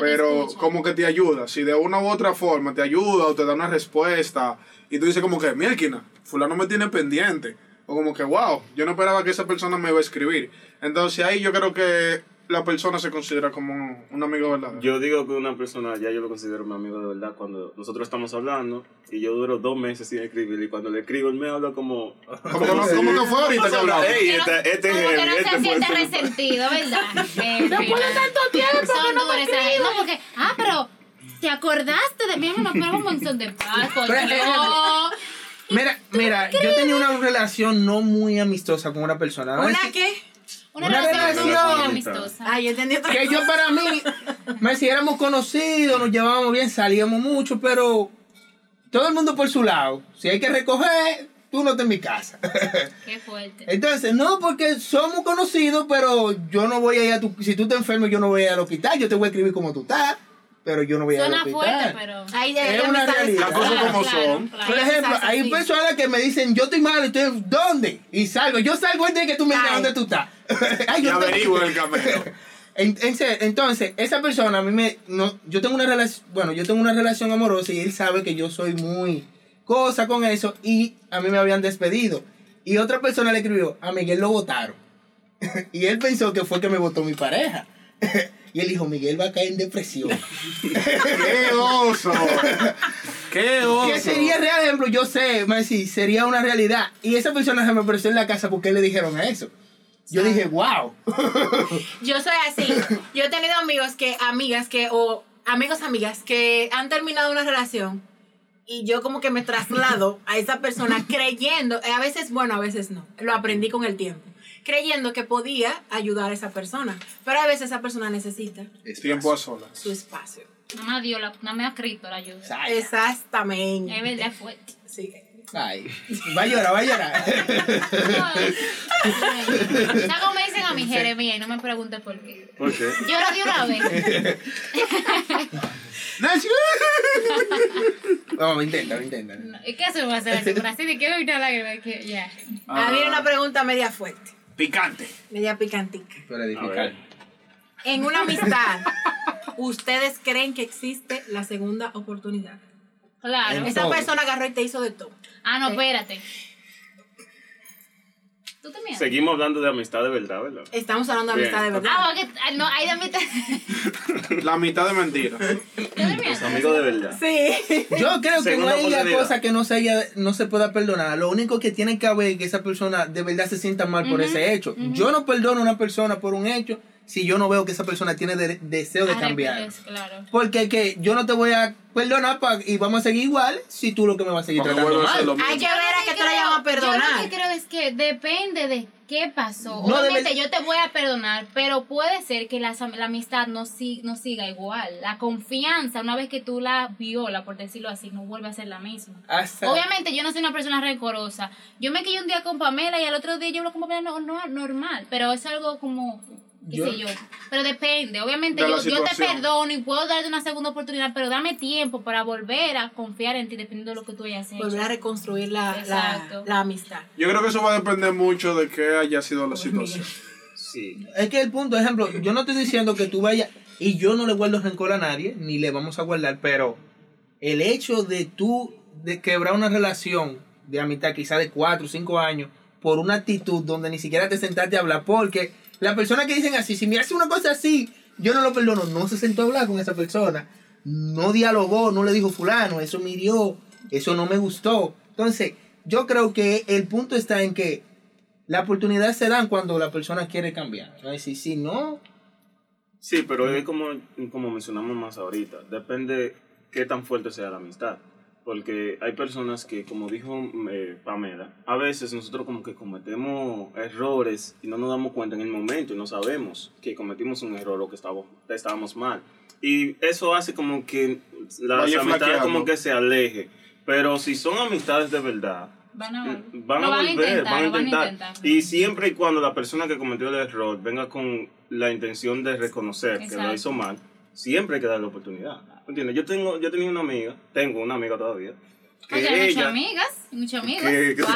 Pero, como que te ayuda. Si de una u otra forma te ayuda o te da una respuesta y tú dices como que, mielquina, fulano me tiene pendiente. O como que, wow, yo no esperaba que esa persona me iba a escribir. Entonces ahí yo creo que la persona se considera como un amigo verdadero. Yo digo que una persona, ya yo lo considero mi amigo de verdad, cuando nosotros estamos hablando y yo duro dos meses sin escribir y cuando le escribo él me habla como... como, que no, como que fue ahorita que hablamos. Ey, no- este, este es como que heavy, no este se siente resentido, ¿verdad? Después de tanto tiempo Son duras esa gente. No, porque, ah, pero te acordaste de mí, me esperaba un montón de yo. Mira, mira, yo tenía una relación no muy amistosa con una persona. ¿Una qué? Una, Una relación relación. amistosa. Yo entendí otra Que yo cosa. para mí, Messi, éramos conocidos, nos llevábamos bien, salíamos mucho, pero todo el mundo por su lado. Si hay que recoger, tú no estás en mi casa. Qué fuerte. Entonces, no, porque somos conocidos, pero yo no voy a ir a tu... Si tú te enfermas, yo no voy a ir al hospital. Yo te voy a escribir como tú estás, pero yo no voy a ir al Suena hospital. fuerte, pero. Ya Es una realidad. Las cosas como claro, son. claro. Por ejemplo, hay sí. personas que me dicen, yo estoy mal, y tú, ¿dónde? Y salgo. Yo salgo antes de que tú me digas dónde tú estás. Ay, Y yo estoy- averiguo en el camino. En- en serio, entonces, esa persona a mí me... No, yo tengo una relación... Bueno, yo tengo una relación amorosa y él sabe que yo soy muy cosa con eso y a mí me habían despedido. Y otra persona le escribió, a Miguel lo votaron. y él pensó que fue que me votó mi pareja. Y él dijo, Miguel va a caer en depresión. ¡Qué oso! ¡Qué oso! que sería real ejemplo, yo sé, Messi, sería una realidad. Y esa persona se me apareció en la casa porque le dijeron eso. Yo dije, wow. Yo soy así. Yo he tenido amigos que, amigas que, o amigos, amigas que han terminado una relación y yo como que me traslado a esa persona creyendo, a veces bueno, a veces no, lo aprendí con el tiempo, creyendo que podía ayudar a esa persona, pero a veces esa persona necesita Tiempo a solas. su espacio. Nada más Dios, la- nada más Cristo la ayuda. Ay, Exactamente. Es verdad, es fuerte. Sí. ay, va a llorar, va a llorar. ¿Sabes cómo me dicen a mi Jeremías? Y no me preguntes por qué. ¿Por qué? Llora de una vez. No, intenta, intenta. No, ¿Y qué se va a hacer así? Por así de que una lágrima. Que, ya. Ah, viene una pregunta media fuerte, Picante. media picantica. Edificar. ver. En una amistad, ¿ustedes creen que existe la segunda oportunidad? Claro. Esa persona agarró y te hizo de todo. Ah, no, espérate. Seguimos hablando de amistad de verdad, ¿verdad? Estamos hablando de Bien. amistad de verdad. Ah, porque, ah, no, hay de mitad. La mitad de mentira. Amigos de verdad. Sí. Yo creo que no Segunda hay oportunidad. cosa que no se, haya- no se pueda perdonar. Lo único que tiene que haber es que esa persona de verdad se sienta mal por ese hecho. Yo no perdono a una persona por un hecho si yo no veo que esa persona tiene de- deseo de cambiar. Arrepientes, Claro. Porque que yo no te voy a perdonar pa- y vamos a seguir igual si tú lo que me vas a seguir Porque tratando vuelve a ser mal. lo Hay mismo. que ver a a Yo lo perdonar. que creo es que depende de qué pasó. No, Obviamente yo te voy a perdonar, pero puede ser que la, la amistad no, si- no siga igual. La confianza, una vez que tú la viola, por decirlo así, no vuelve a ser la misma. Hasta- Obviamente yo no soy una persona rencorosa. Yo me quillé un día con Pamela y al otro día yo hablo con Pamela no, no- normal, pero es algo como qué Yo- sé yo. Pero depende. Obviamente De yo, yo te perdono y puedo darte una segunda oportunidad, pero dame tiempo para volver a confiar en ti dependiendo de lo que tú hayas hecho. Volver a reconstruir la, la, la amistad. Yo creo que eso va a depender mucho de qué haya sido la situación. Sí. Es que el punto, ejemplo, yo no estoy diciendo que tú vayas, y yo no le guardo rencor a nadie, ni le vamos a guardar, pero el hecho de tú, de quebrar una relación de amistad, quizá de cuatro o cinco años, por una actitud donde ni siquiera te sentaste a hablar, porque la persona que dicen así, si me hace una cosa así, yo no lo perdono, no se sentó a hablar con esa persona, no dialogó, no le dijo fulano, eso me hirió, eso no me gustó. Entonces, yo creo que el punto está en que la oportunidad se dan cuando la persona quiere cambiar. Es decir, si no, Sí, pero es como, como mencionamos más ahorita. Depende qué tan fuerte sea la amistad. Porque hay personas que, como dijo eh, Pamela, a veces nosotros como que cometemos errores y no nos damos cuenta en el momento y no sabemos que cometimos un error o que estábamos, estábamos mal. Y eso hace como que las Vaya amistades flaqueando. como que se aleje. Pero si son amistades de verdad, Van a, van a van a volver, intentar, van a lo van a intentar. intentar. Y siempre y cuando la persona que cometió el error venga con la intención de reconocer que lo Exacto. hizo mal, siempre hay que darle la oportunidad. ¿Entiendes? Yo tengo, yo tenía una amiga, tengo una amiga todavía, que Oye, hay muchas ella... amigas, que- que- Wow.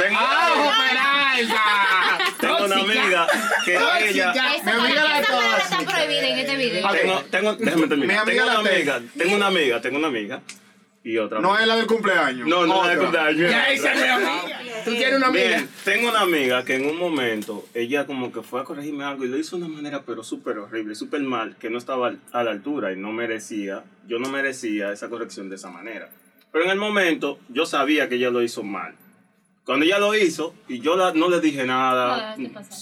tengo, tengo una amiga que ella... Esa, Mi amiga la esa palabra tóxica. está prohibida en este video. Tengo, tengo, déjame terminar. Mi amiga tengo una la te- amiga, tengo una amiga, tengo una amiga y otra. No es la del cumpleaños. no, no, Otra. de cumpleaños. ya esa es amiga. Tú tienes una amiga. Bien, tengo una amiga que en un momento ella como que fue a corregirme algo y lo hizo de una manera pero súper horrible, súper mal, que no estaba a la altura y no merecía, yo no merecía esa corrección de esa manera. Pero en el momento yo sabía que ella lo hizo mal. Cuando ella lo hizo y yo la- no le dije nada,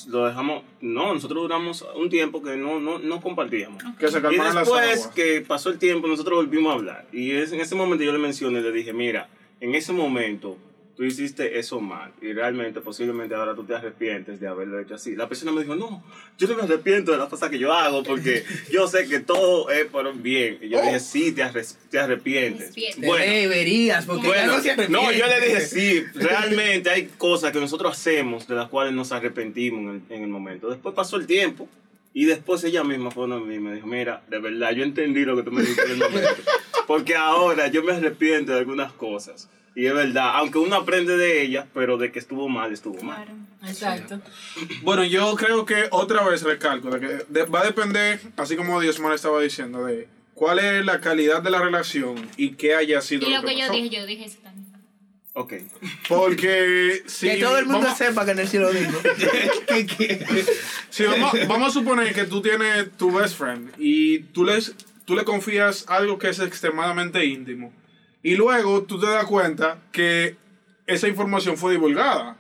lo dejamos, no, nosotros duramos un tiempo que no, no, no compartíamos. Que se Y después que pasó el tiempo, nosotros volvimos a hablar. Y es, en ese momento yo le mencioné, le dije, mira, en ese momento tú hiciste eso mal y realmente posiblemente ahora tú te arrepientes de haberlo hecho así. La persona me dijo, no, yo no me arrepiento de las cosas que yo hago porque yo sé que todo es por un bien. Y yo dije, sí, te, arre- te arrepientes. Bueno, Deberías, porque ya bueno, no se no, yo le dije sí, realmente hay cosas que nosotros hacemos de las cuales nos arrepentimos en el, en el momento. Después pasó el tiempo y después ella misma fue donde mí y me dijo, mira, de verdad, yo entendí lo que tú me dijiste en el momento. Porque ahora yo me arrepiento de algunas cosas. Y es verdad, aunque uno aprende de ellas, pero de que estuvo mal, estuvo mal. Claro. Exacto. Bueno, yo creo que otra vez recalco de que de- va a depender, así como Diosmar estaba diciendo, de cuál es la calidad de la relación y qué haya sido Y lo que yo pasó. dije, yo dije eso también. Ok. Porque si que todo el mundo vamos, sepa que Nelson lo dijo. que, que, si vamos, vamos a suponer que tú tienes tu best friend y tú, les, tú le confías algo que es extremadamente íntimo y luego tú te das cuenta que esa información fue divulgada.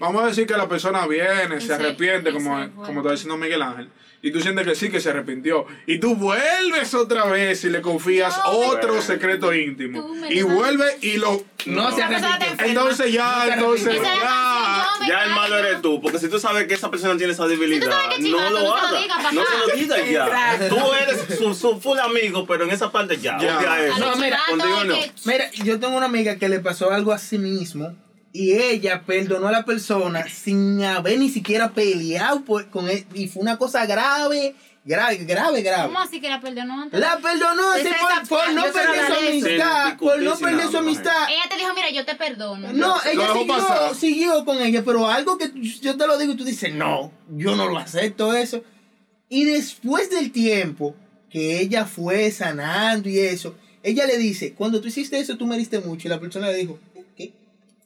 Vamos a decir que la persona viene, se arrepiente, como, como está diciendo Miguel Ángel, y tú sientes que sí, que se arrepintió, y tú vuelves otra vez y le confías No, me- otro secreto íntimo, y vuelve y lo... no, se arrepintió. Entonces ya, No entonces ya... canción, el malo eres tú, porque si tú sabes que esa persona tiene esa debilidad, que no chivato, lo no se lo hagas. No se lo digas ya. Tú eres su, su full amigo, pero en esa parte ya. Ya. eso. No, mira, contigo no. Mira, yo tengo una amiga que le pasó algo a sí mismo y ella perdonó a la persona sin haber ni siquiera peleado por- con él. Y fue una cosa grave, grave, grave, grave. ¿Cómo así que la perdonó antes? La perdonó por, por no perder su amistad, por no perder su amistad. Ella te dijo, mira, yo te perdono. No, ella siguió, siguió con ella, pero algo que yo te lo digo y tú dices, no, yo no lo acepto eso. Y después del tiempo que ella fue sanando y eso, ella le dice, cuando tú hiciste eso tú me diste mucho. Y la persona le dijo,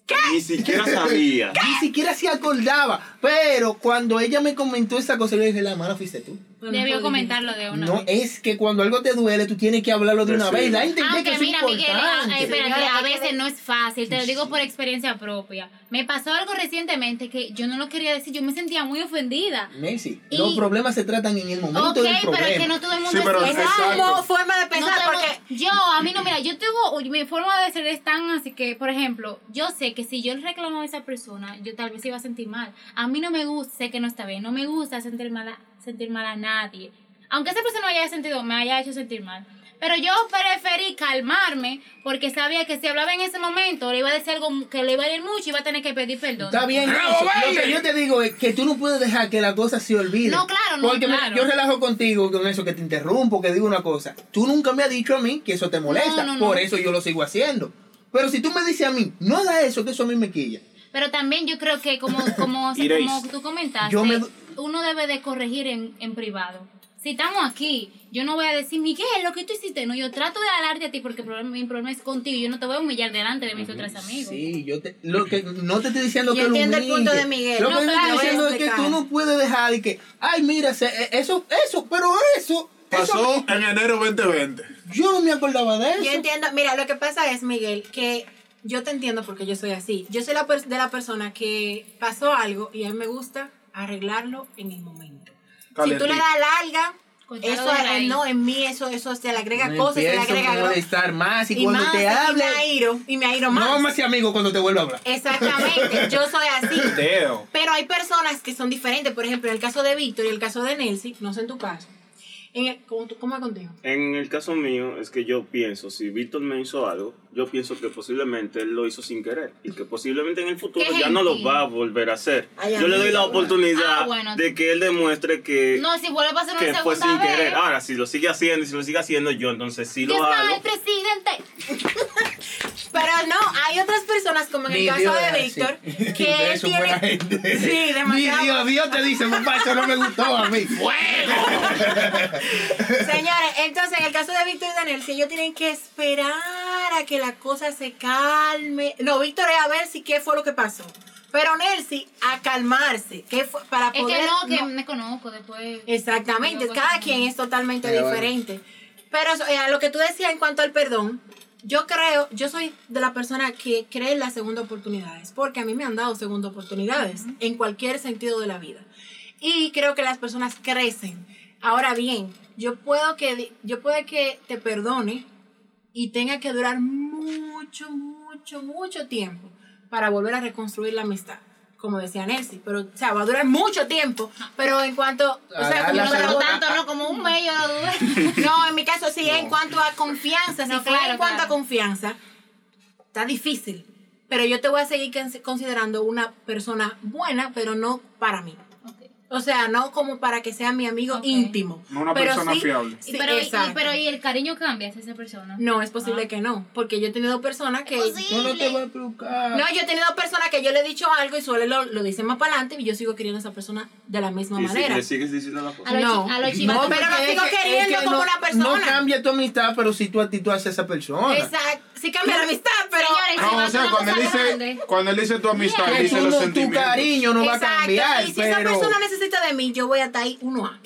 ¿qué? Ni siquiera sabía. Ni siquiera se acordaba. Pero cuando ella me comentó esa cosa, yo le dije, la mala fuiste tú. Debió comentarlo de una No, vez. es que cuando algo te duele, tú tienes que hablarlo de una Decirlo. vez. La que Aunque es mira, Miguel, ah, importante. ah, espérate, Señora, a que veces no es fácil, te lo digo por experiencia propia. Me pasó algo recientemente que yo no lo quería decir, yo me sentía muy ofendida. Nancy, Y- los problemas se tratan en el momento Ok, del pero problema. es que no todo el mundo Sí, pero es es como forma de No pensar, el porque yo, a mí no, mira, yo tengo, mi forma de ser es tan así que, por ejemplo, yo sé que si yo le reclamo a esa persona, yo tal vez iba a sentir mal. A mí no me gusta, sé que no está bien, no me gusta sentir mal a, sentir mal a nadie. Aunque esa persona me haya sentido, me haya hecho sentir mal. Pero yo preferí calmarme porque sabía que si hablaba en ese momento le iba a decir algo que le iba a ir mucho y iba a tener que pedir perdón. Está bien, ¡Bravo, eso. lo que yo te digo es que tú no puedes dejar que la cosa se olvide. No, claro, no, Porque claro. yo relajo contigo con eso, que te interrumpo, que digo una cosa. Tú nunca me has dicho a mí que eso te molesta, No, no, no. por eso yo lo sigo haciendo. Pero si tú me dices a mí, no haga eso, que eso a mí me quilla. Pero también yo creo que como, como, como tú comentaste, Yo me- uno debe de corregir en, en privado. Si estamos aquí, yo no voy a decir, Miguel, lo que tú hiciste, no, yo trato de hablarte a ti porque el problema- mi problema es contigo, yo no te voy a humillar delante de mis otros amigos. Sí, yo te, lo que, no te estoy diciendo Yo que lo entiendo el punto de Miguel. Lo No, que te claro, estoy diciendo es que tú no puedes dejar y que, ay, mira, eh, eso, eso, pero eso. Pasó eso- en enero 2020. yo no me acordaba de eso. Yo entiendo, mira, lo que pasa es, Miguel, que yo te entiendo porque yo soy así. Yo soy la de la persona que pasó algo y a mí me gusta arreglarlo en el momento. Si tú le das larga, eso no, en mí eso, eso se le agrega me cosas, se le agrega molestar más y, y cuando más, te y hable, me airo, y me airo no más. vamos a ser amigos cuando te vuelva a hablar. Exactamente, yo soy así. Teo. Pero hay personas que son diferentes. Por ejemplo, en el caso de Víctor y el caso de Nelcy, no sé en tu caso. En el, ¿cómo, ¿Cómo es contigo? En el caso mío es que yo pienso, si Víctor me hizo algo, yo pienso que posiblemente él lo hizo sin querer y que posiblemente en el futuro ya no lo va a volver a hacer. Ay, yo le doy la oportunidad Ah, bueno. de que él demuestre que, No, si vuelve a pasar que fue sin vez. querer. Ahora, si lo sigue haciendo y si lo sigue haciendo yo, entonces sí ¿Qué lo está el hago. presidente? Pero no, hay otras personas, como en el Ni caso Dios de. Víctor, De que él eso buena tiene. gente. Sí, demasiado. Ni Dios, Dios te dice, papá, eso no me gustó a mí. Señores, entonces en el caso de Víctor y de Nelcy, ellos tienen que esperar a que la cosa se calme. No, Víctor es a ver si qué fue lo que pasó. Pero Nelcy, a calmarse. ¿Qué fue? Para Es poder. que no, que no- me conozco después. Exactamente, cada quien es totalmente Pero bueno. diferente. Pero eh, a lo que tú decías en cuanto al perdón, yo creo, yo soy de la persona que cree en las segundas oportunidades, porque a mí me han dado segundas oportunidades en cualquier sentido de la vida. Y creo que las personas crecen. Ahora bien, yo puedo que, yo puedo que te perdone y tenga que durar mucho, mucho, mucho tiempo para volver a reconstruir la amistad. Como decía Nancy, pero, o sea, va a durar mucho tiempo, pero en cuanto, o sea, Ah, como la yo No no tanto, ¿no? Como un dudé. no, en mi caso sí, en cuanto a confianza, si No, fue claro, en cuanto claro. a confianza, está difícil. Pero yo te voy a seguir cons- considerando una persona buena, pero no para mí. O sea, no como para que sea mi amigo íntimo. No una pero persona sí- fiable. sí, pero, y- y, exacto. pero y el cariño cambia hacia esa persona. No, es posible Ah. que no. Porque yo he tenido personas que. Tú no te vas a preocupar. No, yo he tenido personas que yo le he dicho algo y suele lo, lo dicen más para adelante y yo sigo queriendo a esa persona de la misma Y si manera. le sigues diciendo la cosa. A los No. a los No, pero porque sigo que- queriendo es que como no- una persona. No cambia tu amistad, pero sí tu actitud hacia esa persona. Exacto. Sí cambia la amistad, pero. Señores, No, o va sea, cuando él dice, grande. cuando él dice tu amistad, dice tú los no- tu sentimientos. cariño no va a cambiar, Y si esa persona necesita de mí, yo voy a estar ahí uno a.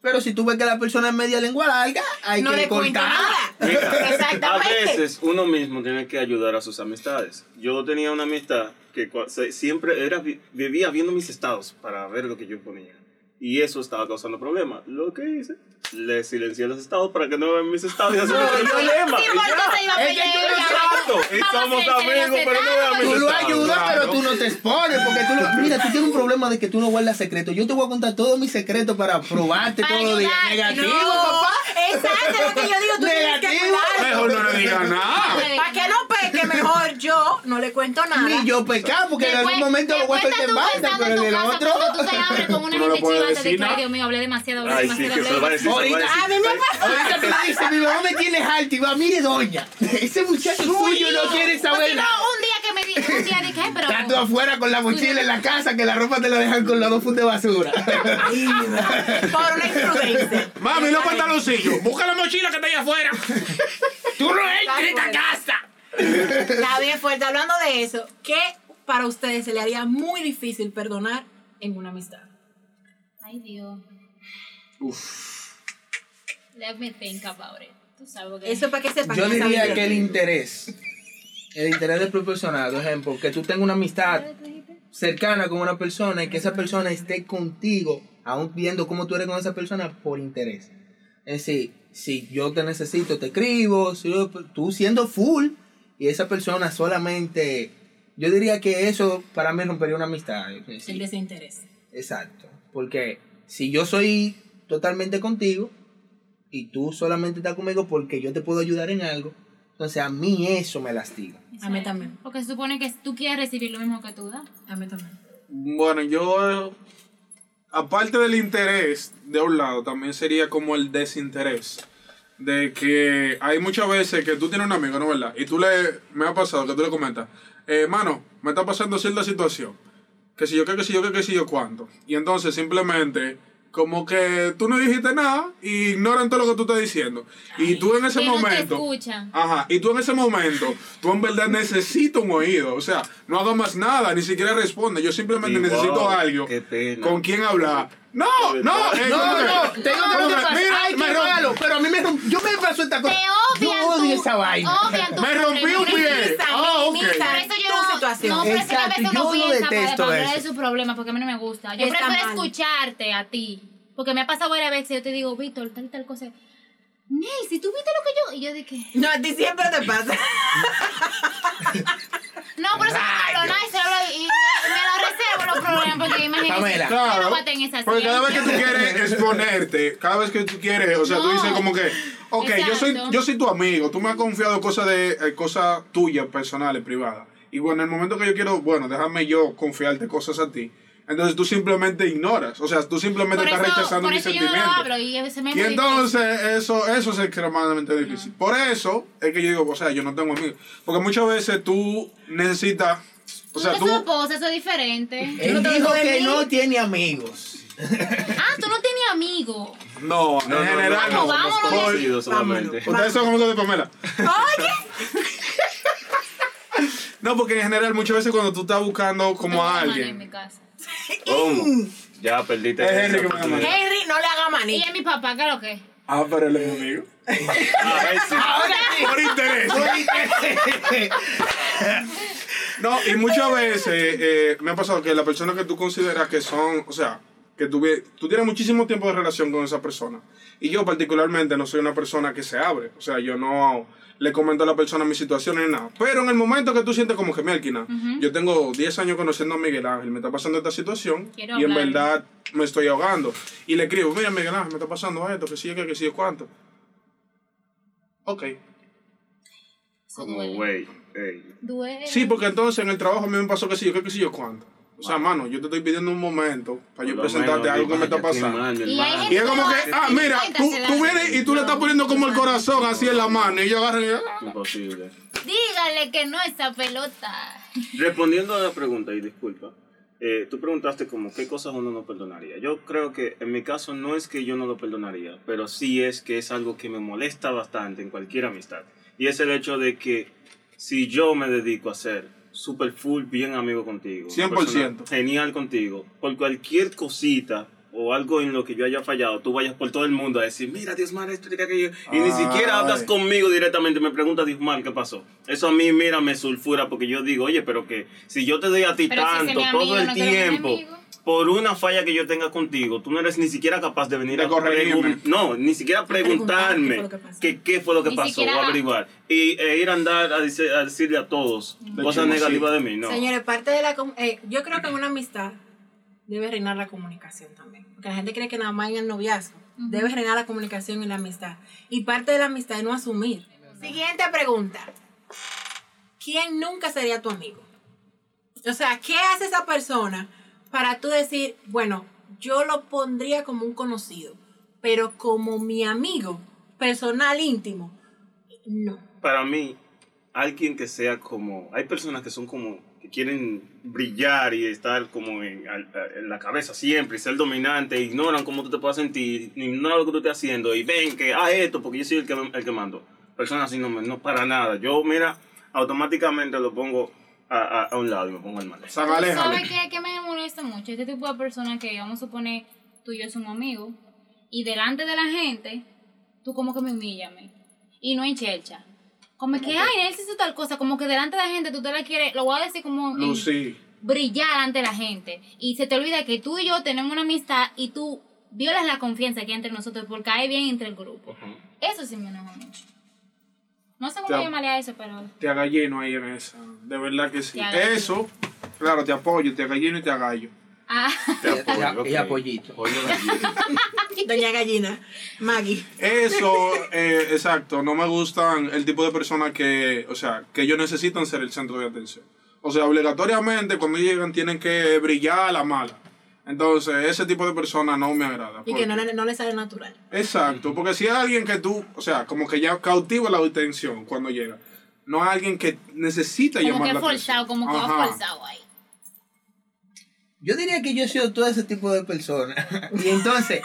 pero si tú ves que la persona es media lengua larga, hay No que le cortar. nada. Mira, Exactamente. A veces uno mismo tiene que ayudar a sus amistades. Yo tenía una amistad que siempre era, vi- vivía viendo mis estados para ver lo que yo ponía. Y eso estaba causando problemas. Lo que hice, le silencié los estados para que no vean mis estados y así no problema. Sí, y porque ya. se iba a Es que tú no. Y somos amigos, pero no vean mis Tú lo estados. ayudas, claro. pero tú no te expones, porque tú lo, mira, tú tienes un problema de que tú no guardas secretos. Yo te voy a contar todos mis secretos para probarte Para todo día. Negativo, No, papá. exacto, lo que yo digo, tú tienes que Negativo. cuidar. Mejor no le digas nada. Para que no peque, mejor yo no le cuento nada. Ni yo pecar, porque en Después- algún momento lo voy a hacer en banda, pero en en el casa otro. Cuando tú te abres con una no gente chiva, te decir ay Dios mío, hablé demasiado, hablé Ay, sí, demasiado. que se hablé a va a Ahorita- decir. A mí me pasa. Ahorita tú dices, mi mamá me tiene alto y va, mire doña, ese muchacho suyo no quiere Porque saber no, nada. un día que me di, un día dije, pero... Estás tú afuera con la mochila en la casa, que la ropa te la dejan con los dos fundos de basura. Por una imprudencia. Mami, los pantaloncillos. Busca la mochila que está ahí afuera. tú no entras en esta casa. Está bien fuerte. Hablando de eso, ¿qué para ustedes se le haría muy difícil perdonar en una amistad? Ay, Dios. Let me think about it. Tú sabes que... Eso es para que sepan. Yo que diría que el interés, el interés desproporcionado, por ejemplo, que tú tengas una amistad cercana con una persona y que esa persona esté contigo, aún viendo cómo tú eres con esa persona por interés. Es decir, si yo te necesito, te escribo, si yo- tú siendo full y esa persona solamente, yo diría que eso para mí rompería una amistad. Es decir, El desinterés. Exacto. Porque si yo soy totalmente contigo y tú solamente estás conmigo porque yo te puedo ayudar en algo, entonces a mí eso me lastiga. A mí también. Porque se supone que tú quieres recibir lo mismo que tú das. A mí también. Bueno, yo, eh, aparte del interés de un lado, también sería como el desinterés. De que hay muchas veces que tú tienes un amigo, ¿no verdad? Y tú le, me ha pasado que tú le comentas, eh, mano, me está pasando cierta situación. Que si yo qué, que si yo qué, que si yo cuánto. Y entonces simplemente, como que tú no dijiste nada y ignoran todo lo que tú estás diciendo. Y tú en ese Que no te momento... escuchan. Ajá, y tú en ese momento, tú en verdad necesitas un oído. O sea, no hago más nada, ni siquiera responde. Yo simplemente Y necesito wow, algo con quien hablar. No, no, No, que- no, tengo como que mira, Ay, qué malo. Pero a mí me romp- yo me pasó esta Te cosa. odian Yo odio tu- esa vaina. Odian tu Me rompí un problema. pie. Minimizan, Ah, ok. minimizan Por eso yo tu no, situación. no, pero es que a Exacto, veces yo uno lo piensa para, detesto para hablar de eso. su problema porque a mí no me gusta. Yo Está prefiero mal. escucharte a ti. Porque me ha pasado varias veces, yo te digo, Víctor, tal y tal cosa. Ney, si tú viste lo que yo... Y yo dije, No, a ti siempre te pasa. no, por eso no hablo nada y se y me, los problemas porque imagínate. No Claro, voy a tener esa porque cada vez que tú quieres exponerte, cada vez que tú quieres, o sea, tú No. dices como que, ok, yo soy, yo soy tu amigo, tú me has confiado cosas de eh, cosas tuyas, personales, privadas. Y bueno, en el momento que yo quiero, bueno, déjame yo confiarte cosas a ti. Entonces tú simplemente ignoras, o sea, tú simplemente Por estás eso, rechazando mis no sentimientos. hablo y se me Y hace entonces eso, eso es extremadamente difícil. Por eso es que yo digo, o sea, yo no tengo amigos. Porque muchas veces tú necesitas, o sea, Tú su esposa, eso es diferente. Él no dijo que no tiene amigos. Ah, tú no tenías amigos. No, No, en no, general no, no. Vámonos, somos vámonos. conocidos solamente. Ustedes son amigos de Pamela. Oye. No, porque en general muchas veces cuando tú estás buscando como a No mano en mi alguien. casa. ¿Cómo? Ya perdiste Es Henry que me. Henry, no le haga Y manito. es mi papá, ¿qué es lo que? Ah, pero él es mi amigo. Ah, ahí sí. Ahora sí. Por interés. No, y muchas veces eh, me ha pasado que las personas que tú consideras que son, o sea, que tú, ve- tú tienes muchísimo tiempo de relación con esa persona. Y yo particularmente no soy una persona que se abre. O sea, yo no, le comento a la persona mi situación ni nada. Pero en el momento que tú sientes como que, Melquina, yo tengo 10 años conociendo a Miguel Ángel, me está pasando esta situación Quiero y en verdad me estoy ahogando. Y le escribo, mira Miguel Ángel, me está pasando esto, que sí, que, que sí, cuánto. Ok. Como, güey, ey, Duele. Sí, porque entonces en el trabajo a mí me pasó que sí, yo que, que sí, yo cuánto. O sea, mano, yo te estoy pidiendo un momento para yo lo presentarte menos, algo que me está qué pasando. Y es como que, ah, mira, tú, tú vienes y tú le estás poniendo como el corazón así en la mano y yo agarro y... ah. Imposible. Dígale que no esa pelota. Respondiendo a la pregunta, y disculpa, eh, tú preguntaste como qué cosas uno no perdonaría. Yo creo que en mi caso no es que yo no lo perdonaría, pero sí es que es algo que me molesta bastante en cualquier amistad. Y es el hecho de que si yo me dedico a ser super full bien amigo contigo, una 100%. persona genial contigo, por cualquier cosita o algo en lo que yo haya fallado, tú vayas por todo el mundo a decir, mira, Diosmar, esto y aquello, y ni siquiera hablas conmigo directamente, me preguntas, Diosmar, ¿qué pasó? Eso a mí, mira, me sulfura porque yo digo, oye, pero que si yo te doy a ti Pero tanto amigo, todo el no tiempo. Por una falla que yo tenga contigo, tú no eres ni siquiera capaz de venir De a corregirme. No, ni siquiera preguntar preguntarme qué fue lo que pasó. que qué fue lo que Ni pasó siquiera- o averiguar. Y e ir a andar a, dice- a decirle a todos De cosas negativas de mí, no. Señores, parte de la... eh, yo creo que en una amistad debe reinar la comunicación también. Porque la gente cree que nada más en el noviazgo. Debe reinar la comunicación en la amistad. Y parte de la amistad es no asumir. Siguiente pregunta. ¿Quién nunca sería tu amigo? O sea, ¿qué hace esa persona para tú decir, bueno, yo lo pondría como un conocido, pero como mi amigo personal íntimo? No. Para mí, alguien que sea como... Hay personas que son como... que quieren brillar y estar como en, la cabeza siempre y ser dominante, ignoran cómo tú te puedes sentir, ignoran lo que tú estés haciendo y ven que, ah, esto, porque yo soy el que, el que mando. Personas así no, no para nada. Yo, mira, automáticamente lo pongo a, a- a un lado y me pongo el mal. San, ¿Tú aléjale. ¿Sabes qué, qué me molesta mucho? Este tipo de personas que, vamos a suponer, tú y yo somos amigos, y delante de la gente, tú como que me humillas, y no en chelcha. Como que, ay, él hizo tal cosa, como que delante de la gente tú te la quieres, lo voy a decir como Lucy. brillar ante la gente. Y se te olvida que tú y yo tenemos una amistad y tú violas la confianza que hay entre nosotros por caer bien entre el grupo. Eso sí me enoja mucho. No sé cómo llamarle a eso, pero... Te agalleno ahí en esa. De verdad que sí. Eso, claro, te apoyo, te agalleno y te agallo. Ah, Te apoyo. Pollo gallina. Doña Gallina, Maggie. Eso, eh, exacto, no me gustan el tipo de personas que, o sea, que ellos necesitan ser el centro de atención. O sea, obligatoriamente cuando llegan tienen que brillar a la mala. Entonces, ese tipo de personas no me agrada. Y porque- que no, le- no le sale natural. Exacto, porque si es alguien que tú, o sea, como que ya cautiva la atención cuando llega, no es alguien que necesita como llamar que la forzado, atención. como que va Ajá. forzado ahí. Yo diría que yo he sido todo ese tipo de personas. Y entonces,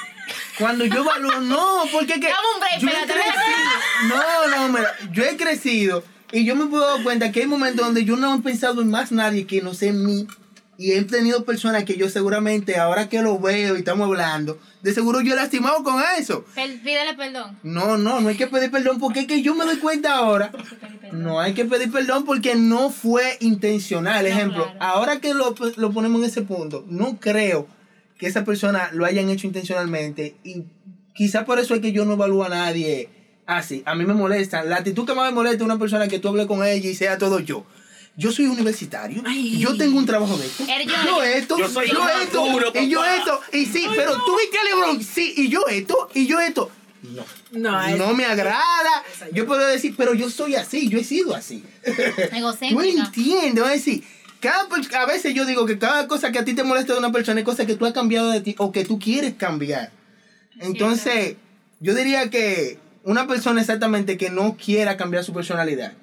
cuando yo evalúo, no, porque que. Dame un break, yo he crecido. No, no, mira, yo he crecido y yo me puedo dar cuenta que hay momentos donde yo no he pensado en más nadie que no sé en mí. Y he tenido personas que yo seguramente, ahora que lo veo y estamos hablando, de seguro yo he lastimado con eso. Pídele perdón. No, no, no hay que pedir perdón porque es que yo me doy cuenta ahora. No hay que pedir perdón porque no fue intencional. No, Ejemplo, claro. ahora que lo, lo ponemos en ese punto, no creo que esa persona lo hayan hecho intencionalmente y quizá por eso es que yo no evalúo a nadie así. A mí me molesta. La actitud que más me molesta es una persona que tú hables con ella y sea todo yo. Yo soy universitario. Ay. Yo tengo un trabajo de esto. Yo, yo esto. Yo soy yo esto. y yo esto. Y sí, pero tú viste a Lebron. Sí, y yo esto. Y yo esto. No No, es- no me agrada. Yo puedo decir, pero yo soy así, yo he sido así. Tú entiendes, va a decir, cada, a veces yo digo que cada cosa que a ti te molesta de una persona es cosa que tú has cambiado de ti o que tú quieres cambiar. Entonces, yo diría que una persona exactamente que no quiera cambiar su personalidad,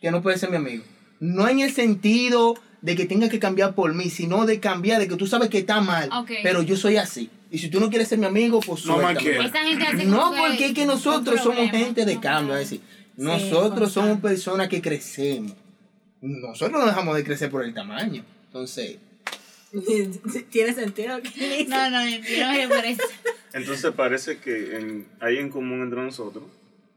que no puede ser mi amigo, no en el sentido de que tenga que cambiar por mí, sino de cambiar, de que tú sabes que está mal, pero yo soy así. Y si tú no quieres ser mi amigo, pues No gente hace No, porque es que nosotros somos problema. gente de cambio, es decir, nosotros constante. somos personas que crecemos. Nosotros no dejamos de crecer por el tamaño. Entonces, Tiene sentido. dice. No, no, no me por eso. Entonces parece que en- hay en común entre nosotros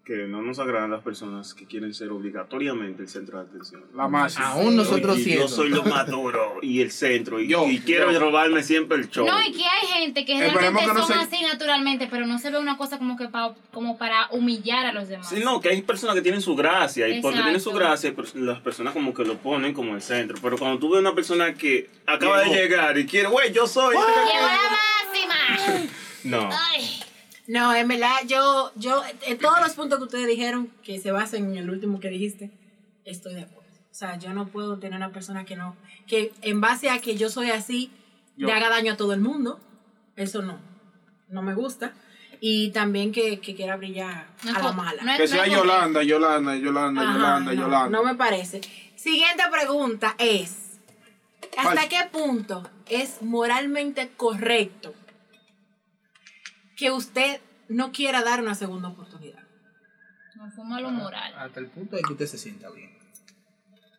que no nos agradan las personas que quieren ser obligatoriamente el centro de atención. La máxima. Aún nosotros siendo. yo soy lo más duro y el centro y, Yo, y quiero yo. robarme siempre el show. No, y que hay gente que realmente que no son se- así naturalmente, pero no se ve una cosa como que pa- como para humillar a los demás. Sí, no, que hay personas que tienen su gracia y porque Exacto. tienen su gracia, pues, las personas como que lo ponen como el centro. Pero cuando tú ves una persona que acaba de Llegó. llegar y quiere, güey, yo soy. ¡Llegó la máxima! No. Ay, No, en verdad, yo, yo, en todos los puntos que ustedes dijeron, que se basan en el último que dijiste, estoy de acuerdo. O sea, yo no puedo tener una persona que no, que en base a que yo soy así, Yo. le haga daño a todo el mundo. Eso no, no me gusta. Y también que, que quiera brillar no a la mala. no Que sea Yolanda, Yolanda, Yolanda, Ajá, Yolanda, no, Yolanda. no me parece. Siguiente pregunta es, ¿hasta Falso. qué punto es moralmente correcto que usted no quiera dar una segunda oportunidad? No fue malo moral. Hasta el punto de que usted se sienta bien.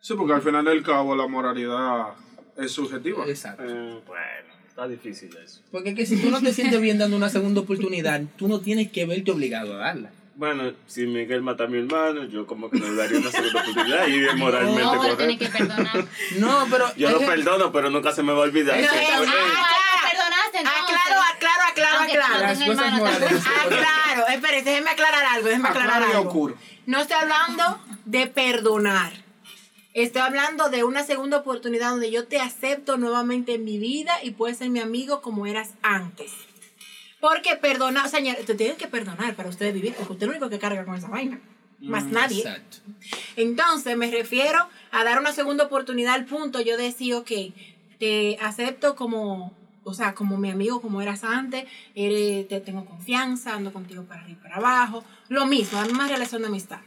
Sí, porque al final del cabo la moralidad es subjetiva. Exacto. Eh, bueno, está difícil eso. Porque es que si tú no te sientes bien dando una segunda oportunidad, tú no tienes que verte obligado a darla. Bueno, si Miguel mata a mi hermano, yo como que le daría una segunda oportunidad y es moralmente No, pero correcto. que perdonar. No, pero. Yo lo perdono, pero nunca se me va a olvidar. Que- es- Ah, entonces. Aclaro, aclaro, aclaro, Aunque aclaro. Las cosas también. Aclaro, espere, déjeme aclarar algo, déjeme aclarar Aclaro y algo. oscuro. No estoy hablando de perdonar. Estoy hablando de una segunda oportunidad donde yo te acepto nuevamente en mi vida y puedes ser mi amigo como eras antes. Porque perdonar, o sea, te tienen que perdonar para ustedes vivir, porque usted es el único que carga con esa vaina. Más nadie. Exacto. Entonces, me refiero a dar una segunda oportunidad al punto. Yo decía, ok, te acepto como, o sea, como mi amigo, como eras antes, eres, te tengo confianza, ando contigo para arriba y para abajo. Lo mismo, la misma relación de amistad.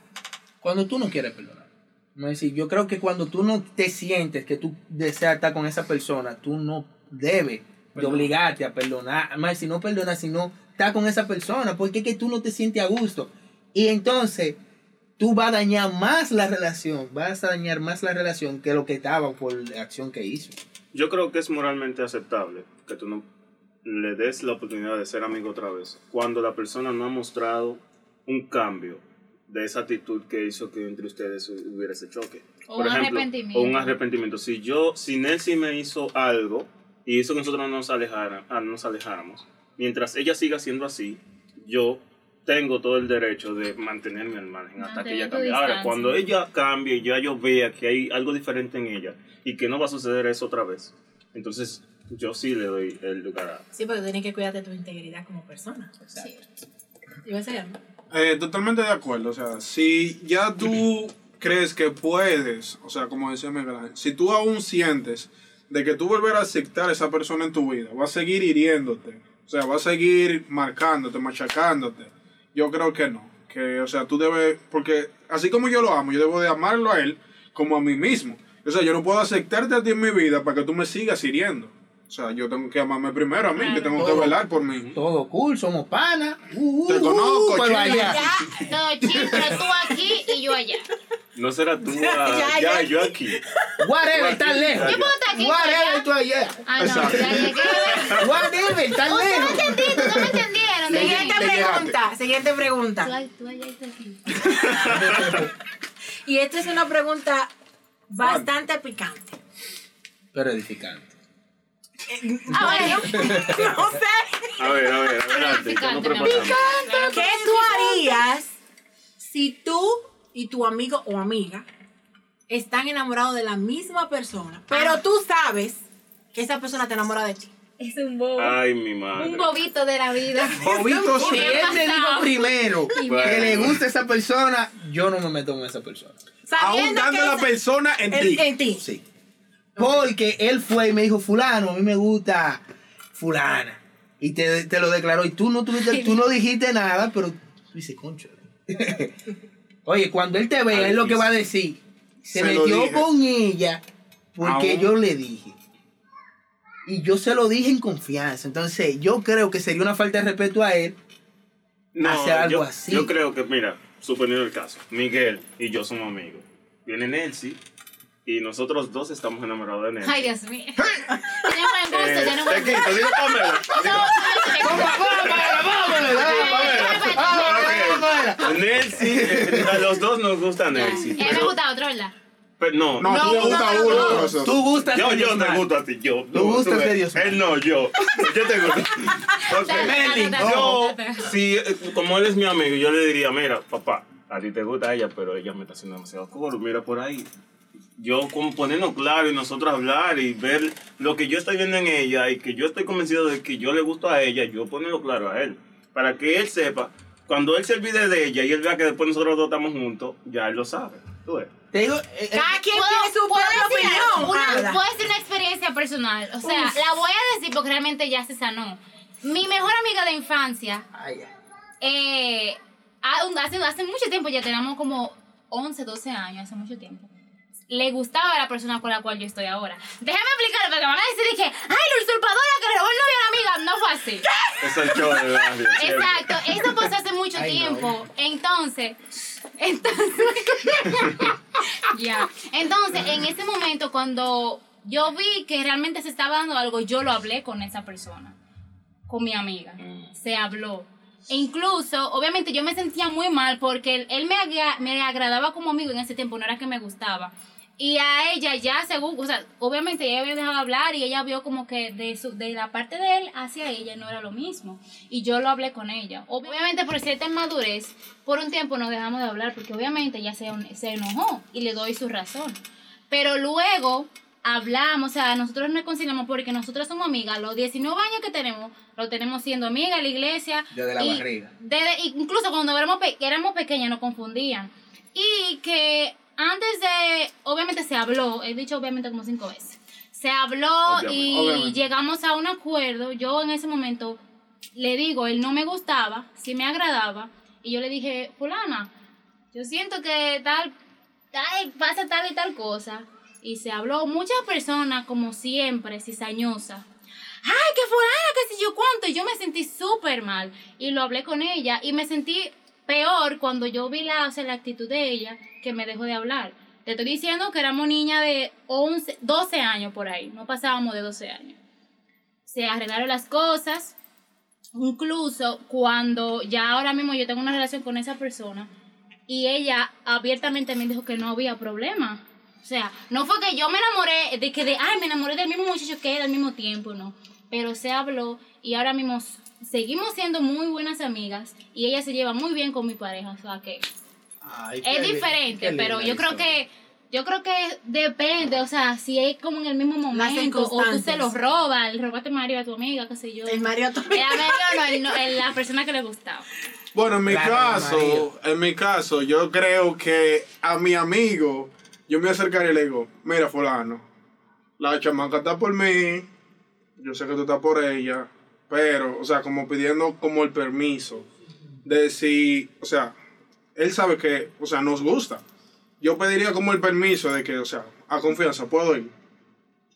Cuando tú no quieres perdonar. No es decir, yo creo que cuando tú no te sientes que tú deseas estar con esa persona, tú no debes de obligarte a perdonar. Más si no perdonas, si no estás con esa persona, porque es que tú no te sientes a gusto. Y entonces tú vas a dañar más la relación, vas a dañar más la relación que lo que estaba por la acción que hizo. Yo creo que es moralmente aceptable que tú no le des la oportunidad de ser amigo otra vez cuando la persona no ha mostrado un cambio de esa actitud que hizo que entre ustedes hubiera ese choque. O un arrepentimiento. O un arrepentimiento. Si yo, si Nancy me hizo algo y hizo que nosotros nos, alejara, ah, nos alejáramos, mientras ella siga siendo así, yo tengo todo el derecho de mantenerme al margen hasta que ella cambie. Ahora, cuando ella cambie y ya yo vea que hay algo diferente en ella y que no va a suceder eso otra vez, entonces yo sí le doy el lugar a... Sí, porque tienes que cuidar de tu integridad como persona. Sí. ¿Iba a ser? Eh, totalmente de acuerdo. O sea, si ya tú crees que puedes, o sea, como decía Miguel Ángel, si tú aún sientes de que tú volver a aceptar a esa persona en tu vida, va a seguir hiriéndote, o sea, va a seguir marcándote, machacándote, yo creo que no. Que, o sea, tú debes, porque así como yo lo amo, yo debo de amarlo a él como a mí mismo. O sea, yo no puedo aceptarte a ti en mi vida para que tú me sigas hiriendo. O sea, yo tengo que amarme primero a mí, que tengo que Todo. velar por mí. Todo cool, somos panas. Uh, uh, Te conozco, uh. Ya, todo chill, pero tú aquí y yo allá. No será tú Ya, allá ya. y yo aquí. Whatever, tan lejos. Yo puedo estar aquí, Whatever, allá. tú allá. Ah, no, ya llegué. Whatever, tan ¿Tú me lejos. ¿Tú me entendieron? Le- Siguiente le llegaste. pregunta, siguiente pregunta. tú allá y tú aquí. Y esta es una pregunta bastante picante. Pero edificante. Ah, bueno. No sé. A ver, a ver, adelante. Picante, preparando. ¿Qué tú harías si tú y tu amigo o amiga están enamorados de la misma persona, pero tú sabes que esa persona te enamora de ti? Es un bobo. Ay, mi madre. Un bobito de la vida. Bobito, si él me dijo primero Bueno. que le gusta esa persona, yo no me meto con esa persona. Aún dando que la esa- persona en en, ti. en ti. Sí. Porque él fue y me dijo, fulano, a mí me gusta fulana. Y te, te lo declaró. Y tú no, tuviste, tú no dijiste nada, pero tú dices, concho. Oye, cuando él te vea, es lo que va a decir. Se, metió con ella porque Aún. yo le dije. Y yo se lo dije en confianza. Entonces, yo creo que sería una falta de respeto a él. hacer algo yo, así. Yo creo que, mira, suponiendo el caso, Miguel y yo somos amigos. Viene Nancy y nosotros dos estamos enamorados de Nancy. Ay, Dios mío. Ya no me gusta, Eh, ya no me gusta. Pamela. No, eh, a los dos nos gusta Ya. Nelsi. Él me gusta otro, ¿verdad? pero no, No, tú le gusta no, uno no. Tú gustas Yo, de yo te gusto a ti, yo. Tú gustas de Diosmar. Él no, yo. Yo te gusto. Ok. Melvin, Yo, si, eh, como él es mi amigo, yo le diría, mira, papá, a ti te gusta ella, pero ella me está haciendo demasiado coro, mira por ahí. Yo como ponernos claro y nosotros hablar y ver lo que yo estoy viendo en ella y que yo estoy convencido de que yo le gusto a ella, yo ponerlo claro a él. Para que él sepa, cuando él se olvide de ella y él vea que después nosotros dos estamos juntos, ya él lo sabe. ¿Tú ves? Te digo, eh, eh, Cada quien ¿Puedo- tiene su propia opinión. Una, puedo decir una experiencia personal. O sea, la voy a decir porque realmente ya se sanó. Mi mejor amiga de infancia, ay, ay. eh, hace, hace mucho tiempo, ya tenemos como 11, 12 años, hace mucho tiempo. Le gustaba la persona con la cual yo estoy ahora. Déjame explicarlo, porque van a decir que, ay, la usurpadora que robó el novio a la amiga. No fue así. Es el show de barrio. Exacto, eso pasó hace mucho Ay, no. tiempo. Entonces, entonces, ya. Entonces, en ese momento, cuando yo vi que realmente se estaba dando algo, yo lo hablé con esa persona, con mi amiga. Se habló. E incluso, obviamente, yo me sentía muy mal porque él, él me, agra- me agradaba como amigo en ese tiempo, no era que me gustaba. Y a ella ya, según, o sea, obviamente ella había dejado hablar y ella vio como que de, su, de la parte de él hacia ella no era lo mismo. Y yo lo hablé con ella. Obviamente por cierta inmadurez, por un tiempo nos dejamos de hablar porque obviamente ella se, se enojó y le doy su razón. Pero luego hablamos, o sea, nosotros nos reconciliamos porque nosotros somos amigas. Los 19 años que tenemos, lo tenemos siendo amigas en la iglesia. Desde la y barriga. desde- incluso cuando éramos, éramos pequeñas nos confundían. Y que antes de, obviamente se habló, he dicho obviamente como cinco veces, se habló Obviamente. y Obviamente. llegamos a un acuerdo. Yo en ese momento le digo, él no me gustaba, sí me agradaba. Y yo le dije, fulana, yo siento que tal, tal, pasa tal y tal cosa. Y se habló muchas personas, como siempre, cizañosas. Ay, que fulana, que si yo cuánto. Y yo me sentí súper mal. Y lo hablé con ella. Y me sentí peor cuando yo vi la, o sea, la actitud de ella, que me dejó de hablar. Te estoy diciendo que éramos niñas de 11, 12 años por ahí. No pasábamos de 12 años. Se arreglaron las cosas. Incluso cuando ya ahora mismo yo tengo una relación con esa persona y ella abiertamente me dijo que no había problema. O sea, no fue que yo me enamoré de que de, ay, me enamoré del mismo muchacho que él al mismo tiempo, no. Pero se habló y ahora mismo seguimos siendo muy buenas amigas y ella se lleva muy bien con mi pareja, o sea que Ay, es diferente, pero yo creo que yo creo que depende, o sea, si es como en el mismo momento o tú se circunstancias. lo robas, le robaste Mario a tu amiga, qué sé yo. El Mario. El amigo no, el no- el- la persona que le gustaba. Bueno, en mi Claro, caso, Mario. en mi caso, yo creo que a mi amigo, yo me acercaría y le digo, mira fulano, la chamaca está por mí, yo sé que tú estás por ella, pero, o sea, como pidiendo como el permiso de si, o sea, él sabe que, o sea, nos gusta. Yo pediría como el permiso de que, o sea, a confianza, puedo ir.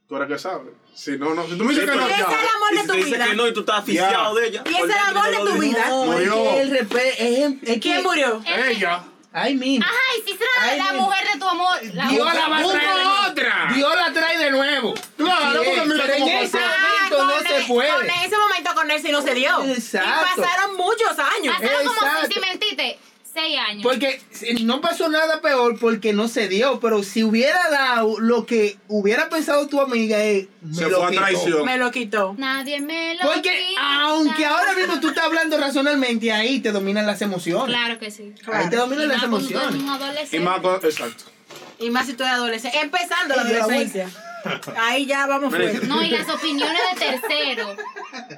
Tú eres que sabes. Si no, no, si tú me dices Sí, que no, Ese es el amor Y de si tu te vida. que no y tú estás asfixiado de ella. Y ese es el amor de tu vida. No, es Murió. que el respe- es, es ¿Quién murió? Ella. Ay, mismo. Ay, si será la mi- mujer de tu amor. La Dios mujer- la va a traer otra. Dios la trae de nuevo. Claro, Sí, porque mira cómo no se puede. Con ese momento con él sí no se dio. Exacto. Y pasaron muchos años. Pasaron como, Exacto. si mentiste, seis años. Porque no pasó nada peor porque no se dio, pero si hubiera dado lo que hubiera pensado tu amiga, eh, me Se lo fue a quitó. traición. Me lo quitó. Nadie me lo Porque quita. aunque ahora mismo tú estás hablando razonalmente, ahí te dominan las emociones. Claro que sí. Ahí te dominan Y las más cuando tú eres emociones. un adolescente. Y más exacto. Y más si tú eres adolescente. Empezando la adolescencia. Ahí ya vamos fuera. No, y las opiniones de terceros.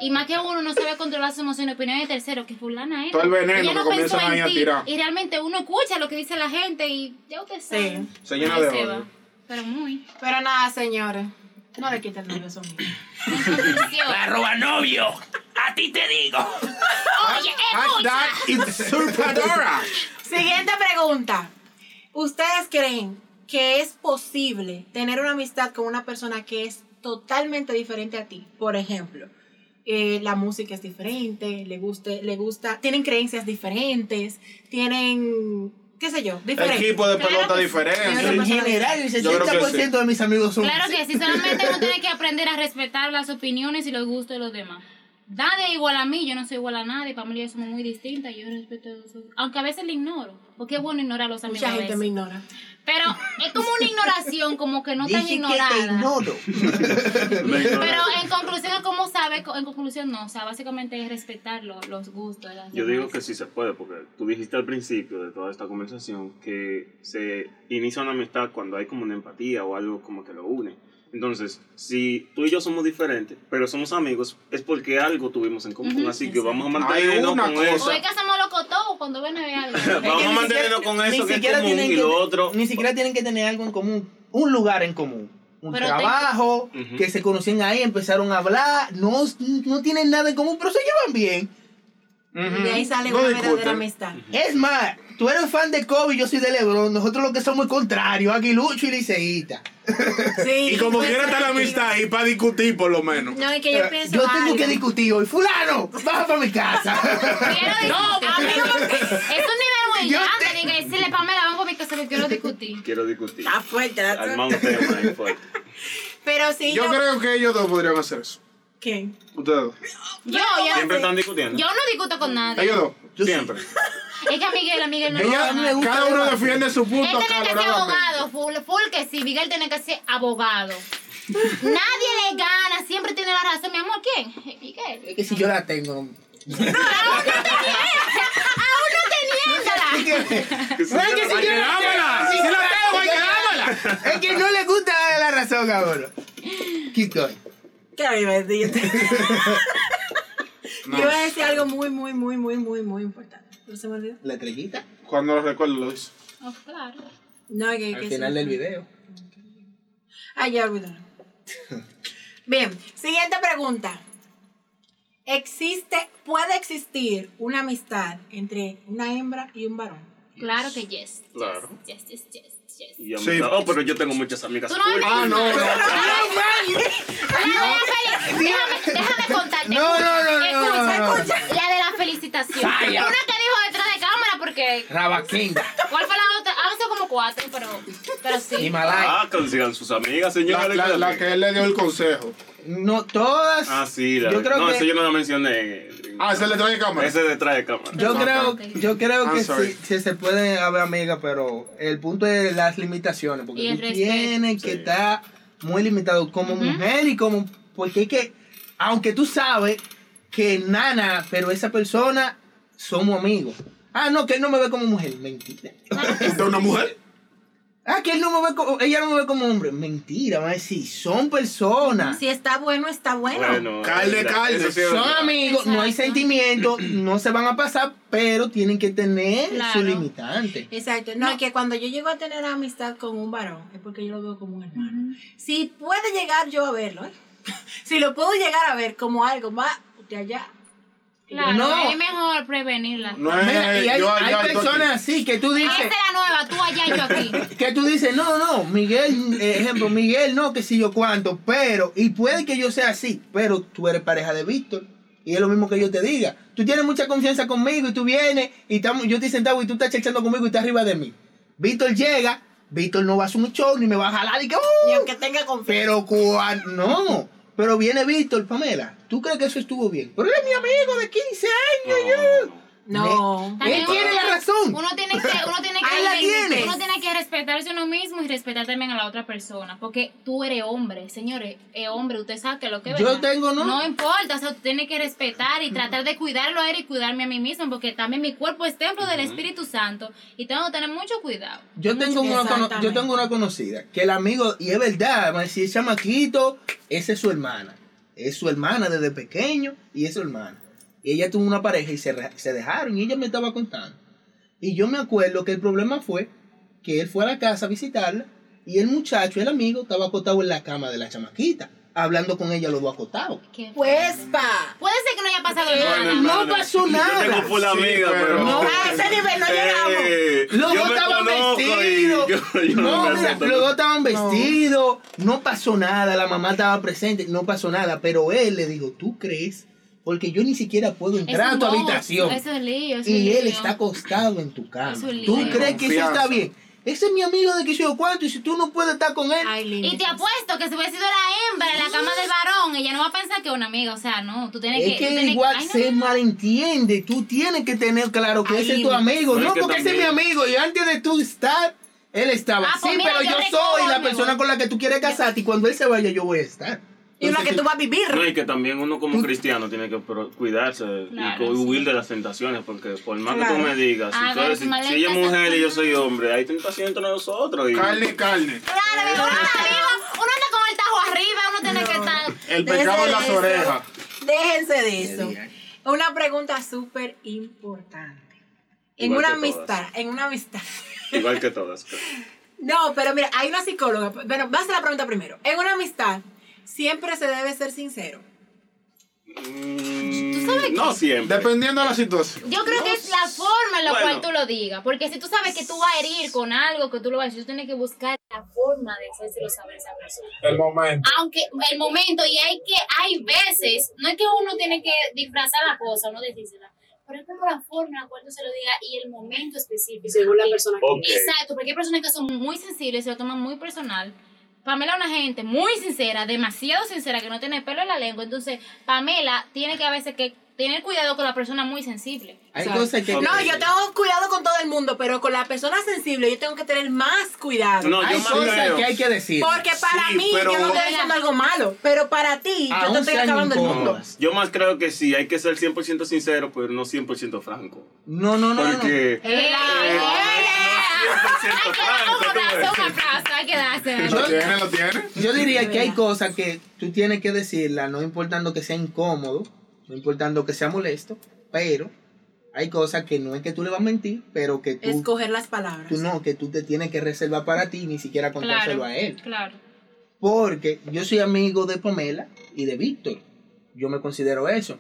Y más que uno no sabe controlar sus emociones, opiniones de terceros, que fulana era. Todo el veneno Ella que no comienzan ahí a tirar. Y realmente uno escucha lo que dice la gente y ya usted sabe. Sí. Se llena de odio. Pero muy. Pero nada, señores. No le quiten el novio a su amigo. En conclusión. roba novio. A ti te digo. Oye, escucha. Siguiente pregunta. ¿Ustedes creen que es posible tener una amistad con una persona que es totalmente diferente a ti? Por ejemplo, eh, la música es diferente, le, guste, le gusta, tienen creencias diferentes, tienen, qué sé yo, diferentes. Equipo de Claro pelota sí. diferente. En general, el Yo creo que 60% de mis amigos son Claro que sí, solamente uno tiene que aprender a respetar las opiniones y los gustos de los demás. nadie es igual a mí, yo no soy igual a nadie, para mí somos muy distintas, yo respeto. Aunque a veces le ignoro, porque es bueno ignorar a los amigos Mucha gente me ignora. Pero es como una ignoración, como que no tan Dice que ignorada. te ignoro. Pero en conclusión, ¿cómo sabe? En conclusión, no. O sea, básicamente es respetar lo- los gustos. de las Yo digo que sí se puede, porque tú dijiste al principio de toda esta conversación que se inicia una amistad cuando hay como una empatía o algo como que lo une. Entonces, si tú y yo somos diferentes, pero somos amigos, es porque algo tuvimos en común. Ujú, así que vamos a mantenernos con cosa. eso. O es que hacemos los cotos cuando ven a ver algo. Vamos a ni mantenernos siquiera- con ni eso que es común y que- lo otro. Ni siquiera tienen que tener algo en común, un lugar en común. Un Pero trabajo, Ujú. que se conocían ahí, empezaron a hablar, no, no tienen nada en común, pero se llevan bien. De ahí sale No una discuten. verdadera amistad. Es más, tú eres fan de Kobe, yo soy de LeBron, nosotros lo que somos es contrario, aguilucho y liceísta. Sí, Y como puede quiera está la amistad ahí para discutir por lo menos. No, es que yo pienso Yo tengo algo. que discutir hoy, fulano, baja para mi casa. no, Es un nivel muy Yo grande. te- Diga, decirle, Pamela, vamos a mi casa que quiero discutir. Quiero discutir. Está fuerte. está Armar un fuerte. tema ahí fuerte. Pero sí, Yo creo que ellos dos podrían hacer eso. ¿Quién? Ustedes dos. Yo, yo, Siempre están discutiendo. yo no discuto con nadie. Ellos dos. Siempre. Es que a Miguel, a Miguel no Ella- nada. gusta Cada uno defiende su Él punto tiene que ser abogado, full, full que sí. Miguel tiene que ser abogado. Nadie le gana, siempre tiene la razón. Mi amor, ¿quién? Miguel. Es que si yo la tengo. Aún no teniéndola. Es que si yo la tengo, que dámela. Si la tengo, hay que dámela. Es que no le gusta darle la razón a uno. Keep going. ¿Qué iba a decir? Yo iba a decir algo muy, muy, muy, muy, muy, muy importante. ¿No se me olvidó? La estrellita Cuando lo recuerdo lo dice. Oh, claro. No, que, al que final sí. del video. Ah, ya olvidó. Bien, siguiente pregunta. ¿Existe, puede existir una amistad entre una hembra y un varón? Claro que yes. Claro. Yes, yes, yes, yes. Y yo Sí. me- Oh, pero yo tengo muchas amigas. Tú no cool. Ah, no, no. Déjame, déjame contarte. No, no, no, no, Escucha, no, no. escucha. La de la felicitación. Vaya. Una que dijo detrás de cámara porque... Rabaquinda. ¿Cuál fue la otra? Han sido como cuatro, pero, pero sí. Himalaya. Ah, consigan sus amigas, La, señores. la- la que él le dio el consejo. No, todas. Ah, sí. La... Yo creo no, que- eso yo no lo mencioné. Ah, ese le trae cámara. Ese detrás de cámara. Yo creo, yo creo que sí, sí se pueden haber amigas, pero el punto es las limitaciones, porque tú tienes que Sí. estar muy limitado como mujer y como, porque es que, aunque tú sabes que nana, pero esa persona somos amigos. Ah, no, que él no me ve como mujer, mentira. ¿De una mujer? Ah, que él no me ve como, ella no me ve como hombre, mentira, va a decir, son personas. Si está bueno, está bueno. Bueno, Calde, calde. sí Son amigos, no hay Exacto. sentimientos, no se van a pasar, pero tienen que tener Claro. su limitante. Exacto. No, es que cuando yo llego a tener amistad con un varón, es porque yo lo veo como un hermano. Si puede llegar yo a verlo, ¿eh? si lo puedo llegar a ver como algo más de allá. Claro, No. es mejor prevenirla. No es. Mira, y hay, yo allá, personas así que tú Esa dices, es la nueva, tú allá, yo aquí. que tú dices, no, no, Miguel, eh, ejemplo, Miguel no, que si yo cuánto, pero, y puede que yo sea así, pero tú eres pareja de Víctor. Y es lo mismo que yo te diga. Tú tienes mucha confianza conmigo y tú vienes y estamos, yo estoy sentado y tú estás chechando conmigo y estás arriba de mí. Víctor llega, Víctor no va a hacer un show ni me va a jalar y que, "Uh". Y aunque tenga confianza. pero cuando, no, pero viene Víctor, Pamela, ¿tú crees que eso estuvo bien? Pero él es mi amigo de 15 años, yo. No. Él tiene la razón. Uno tiene que, uno tiene Ahí la que, tienes. uno tiene que respetarse uno mismo y respetar también a la otra persona. Porque tú eres hombre, señores, es hombre, usted sabe que lo que Yo tengo, ¿no? No importa, o sea, usted tiene que respetar y tratar de cuidarlo a él y cuidarme a mí mismo, porque también mi cuerpo es templo del Espíritu Santo y tengo que tener mucho cuidado. Yo tengo, una, cono- Exactamente. yo tengo una conocida que el amigo, y es verdad, me decía, chamaquito, esa es su hermana. Es su hermana desde pequeño y es su hermana. Y ella tuvo una pareja y se, se dejaron y ella me estaba contando. Y yo me acuerdo que el problema fue que él fue a la casa a visitarla y el muchacho, el amigo, estaba acostado en la cama de la chamaquita, hablando con ella los dos acostados. ¿Qué? Pues, pa. Puede ser que no haya pasado nada. no pasó nada. Yo tengo full Sí, amiga, pero- pero. No, a ese nivel no llegamos. Los dos estaban vestidos. yo- yo no, me mira, acepto. los dos estaban vestidos. No pasó nada. La mamá estaba presente. No pasó nada. Pero él le dijo, ¿tú crees? Porque yo ni siquiera puedo Es entrar a tu habitación. Eso es lío, eso y es él está acostado en tu cama. Es ¿Tú crees que eso está bien? Ese es mi amigo de que yo cuánto. Y si tú no puedes estar con él. Y te apuesto que si hubiera sido la hembra en la cama del varón, ella ella no va a pensar que es una amiga, o sea, no, tú tienes que... Es tú que tienes- igual Ay, no, se no, no. malentiende. Tú tienes que tener claro que ese es tu amigo. No, es que porque ese es mi amigo. Y antes de tú estar, él estaba. Ah, pues sí, mira, pero yo yo soy la persona con la que tú quieres casarte. Y cuando él se vaya, yo voy a estar. Y una que tú vas a vivir. No, y que también uno como cristiano tiene que cuidarse Claro, y huir sí. de las tentaciones, porque por más que tú me digas, si, Ah, tú eres- si- si ella es mujer y yo soy hombre, hay tentación entre nosotros. Y, Carne, carne. Claro, uno está vivo, uno anda con el tajo arriba, uno tiene que estar... El pecado en de las orejas. Déjense de eso. Una pregunta súper importante. En Igual una amistad, todas. en una amistad. igual que todas. No, pero mira, hay una psicóloga. Bueno, vas a hacer la pregunta primero. En una amistad, siempre se debe ser sincero. Mm, sabes no qué? siempre. Dependiendo de la situación. Yo creo que es la forma en la Bueno. cual tú lo digas. Porque si tú sabes que tú vas a herir con algo, que tú lo vas a decir, tú tienes que buscar la forma de hacérselo saber a esa persona. El momento. Aunque el momento, y hay que, hay veces, no es que uno tiene que disfrazar la cosa, no decírsela. Pero es como la forma en la cual tú se lo digas y el momento específico. Según la persona que Ok. Exacto, porque hay personas que son muy sensibles y se lo toman muy personal. Pamela es una gente muy sincera, demasiado sincera, que no tiene pelo en la lengua. Entonces, Pamela tiene que a veces que tener cuidado con la persona muy sensible. Hay ¿sabes? cosas que. Ok. No, yo tengo cuidado con todo el mundo, pero con la persona sensible yo tengo que tener más cuidado. No, Hay yo más cosas creo. que hay que decir. Porque para Sí, mí pero- yo no estoy diciendo algo malo, pero para ti yo Aún te estoy sean acabando el mundo. incómodas. Yo más creo que sí, hay que ser 100% sincero, pero no 100% franco. No, no, no. no, no. Porque... Eh, eh, eh, que Yo diría que hay cosas que tú tienes que decirlas, no importando que sea incómodo, no importando que sea molesto, pero hay cosas que no es que tú le vas a mentir, pero que tú, Escoger las palabras. tú no, que tú te tienes que reservar para ti, ni siquiera contárselo Claro, a él. claro. Porque yo soy amigo de Pamela y de Víctor. Yo me considero eso.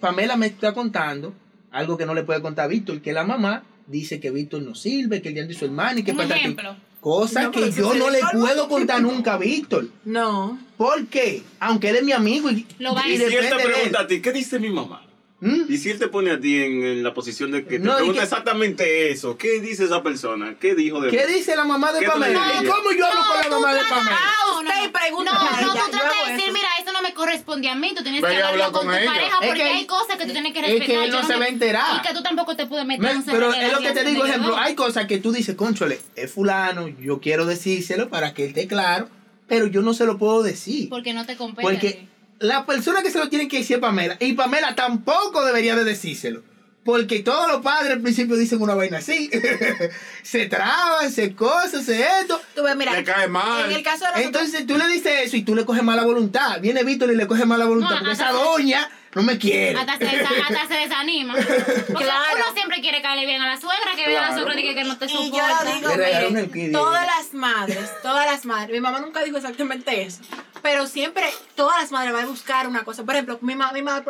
Pamela me está contando algo que no le puede contar a Víctor, que la mamá dice que Víctor no sirve, que el día de su hermano y que ejemplo. Cosas No, que yo no le puedo contar nunca a Víctor. No. ¿Por qué? Aunque él es mi amigo y, Lo va a y Y si él te pregunta a ti, ¿qué dice mi mamá? ¿Mm? Y si él te pone a ti en, en la posición de que te No, pregunta que- exactamente eso, ¿qué dice esa persona? ¿Qué dijo de ¿Qué mí? dice la mamá de ¿Qué tú le Pamela? ¿Cómo yo hablo No, con la mamá de Pamela? Ah, usted pregunta No, no, tú tratas de decir, mira, esto corresponde a mí, tú tienes que y habla hablarlo con, con tu ella. pareja Es porque que- hay cosas que tú tienes que es que respetar. él no se va a enterar. Y que tú tampoco te puedes meter Me- pero es lo que te digo, ejemplo, hay cosas que tú dices, conchole, es fulano, yo quiero decírselo para que él esté claro, pero yo no se lo puedo decir. Porque no te compete. Porque la persona que se lo tiene que decir es Pamela, y Pamela tampoco debería de decírselo. Porque todos los padres al principio dicen una vaina así. se traban, se cosas, se esto. Tú ves, mira, Le cae mal. en el caso de nosotros, Entonces tú le dices eso y tú le coges mala voluntad. Viene Víctor y le coge mala voluntad No, porque esa se- doña no me quiere. Hasta se, desa- hasta se desanima. Porque Claro. uno siempre quiere caerle bien a la suegra, que vea a la Claro. suegra y que, que no te y yo soporta. lo digo, miren, todas las madres, todas las madres, mi mamá nunca dijo exactamente eso, pero siempre todas las madres van a buscar una cosa. Por ejemplo, mi mamá, mi mamá,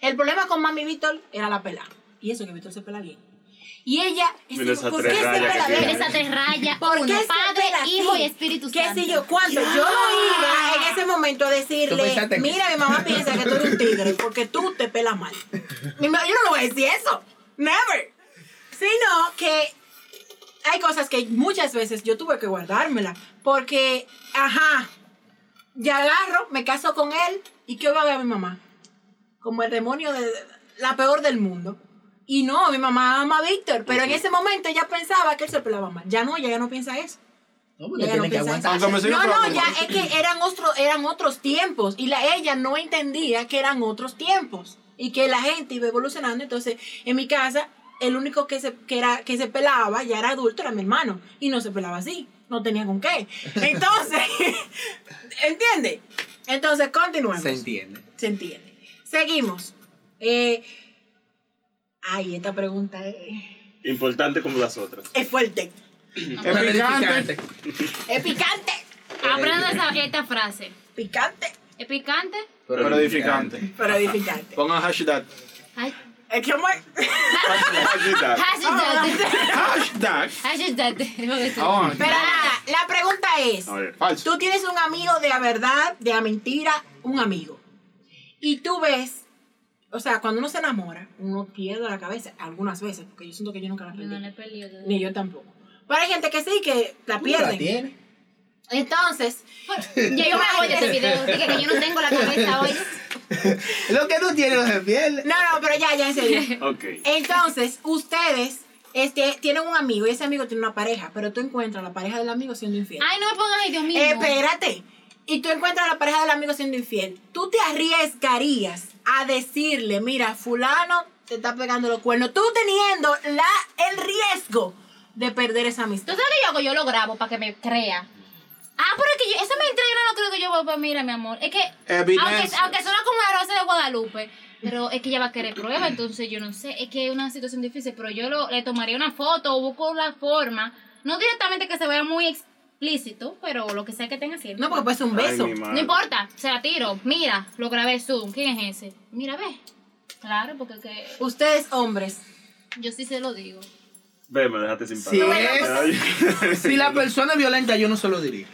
el problema con mami Víctor era la pela. Y eso que Víctor se pela bien. Y ella, Mira esa ¿por tres qué se rayas que pela tiene. bien? Esa te raya ¿Por uno, qué se Padre, pela así? Hijo y Espíritu ¿Qué Santo. sé yo? ¿Cuánto? Yo iba en ese momento a ¿Tú decirle, pensaste mira, mi mamá piensa que tú eres un tigre porque tú te pelas mal. Mi ma- yo no le voy a decir eso. Never. Sino que hay cosas que muchas veces yo tuve que guardármela. Porque, ajá, ya agarro, me caso con él y ¿qué va a ver a mi mamá? Como el demonio de la peor del mundo. Y no, mi mamá ama a Víctor, pero en ese momento ella pensaba que él se pelaba mal. Ya no, ella ya no piensa eso. No, tiene no que piensa aguantar. No, no, ya es que eran, otro- eran otros tiempos y la, ella no entendía que eran otros tiempos y que la gente iba evolucionando. Entonces, en mi casa, el único que se, que era, que se pelaba, ya era adulto, era mi hermano y no se pelaba así, no tenía con qué. Entonces, ¿entiende? Entonces, continuemos. Se entiende. Se entiende. Seguimos. Eh, ay, esta pregunta es, Importante como las otras. es fuerte, Es picante. es picante, Aprenda esa, esta frase. picante, ¿Es picante? Pero edificante. pero edificante. Pongan hashtag. Ay. Es que muy- Hashtag. Hashtag. Hashtag. Hashtag. Ah, Pero nada, la pregunta es, A ver. Falso. tú tienes un amigo de la verdad, de la mentira, un amigo. Y tú ves, o sea, cuando uno se enamora, uno pierde la cabeza, algunas veces, porque yo siento que yo nunca la Yo no perdí. le he perdido. Ni yo tampoco. Pero hay gente que sí, que la no la pierden. tienes. Entonces, Ya yo me voy de este video. Dije que yo no tengo la cabeza hoy. Lo que tú tienes no se pierde. no, no, pero ya, ya en serio. Ok. Entonces, ustedes este, tienen un amigo y ese amigo tiene una pareja, pero tú encuentras a la pareja del amigo siendo infiel. Ay, no me pongas ay, Dios mío. Eh, espérate. Y tú encuentras a la pareja del amigo siendo infiel. Tú te arriesgarías a decirle, mira, fulano te está pegando los cuernos. Tú teniendo la, el riesgo de perder esa ¿Tú amistad. sabes que yo hago? Yo lo grabo para que me crea. Ah, pero es que yo, esa mentira yo no lo creo que yo voy pues mira, mi amor. Es que, aunque, aunque suena como la rosa de Guadalupe, pero es que ella va a querer prueba, entonces yo no sé. Es que es una situación difícil, pero yo lo, le tomaría una foto o busco la forma. No directamente que se vea muy explícito, pero lo que sea que tenga haciendo. No, porque puede ser un beso. Ay. No importa, se la tiro. Mira, lo grabé Zoom. ¿Quién es ese? Mira, ve. Claro, porque que Ustedes, hombres. yo sí se lo digo. Ve, me dejaste sin es, si la persona es violenta, yo no se lo diría.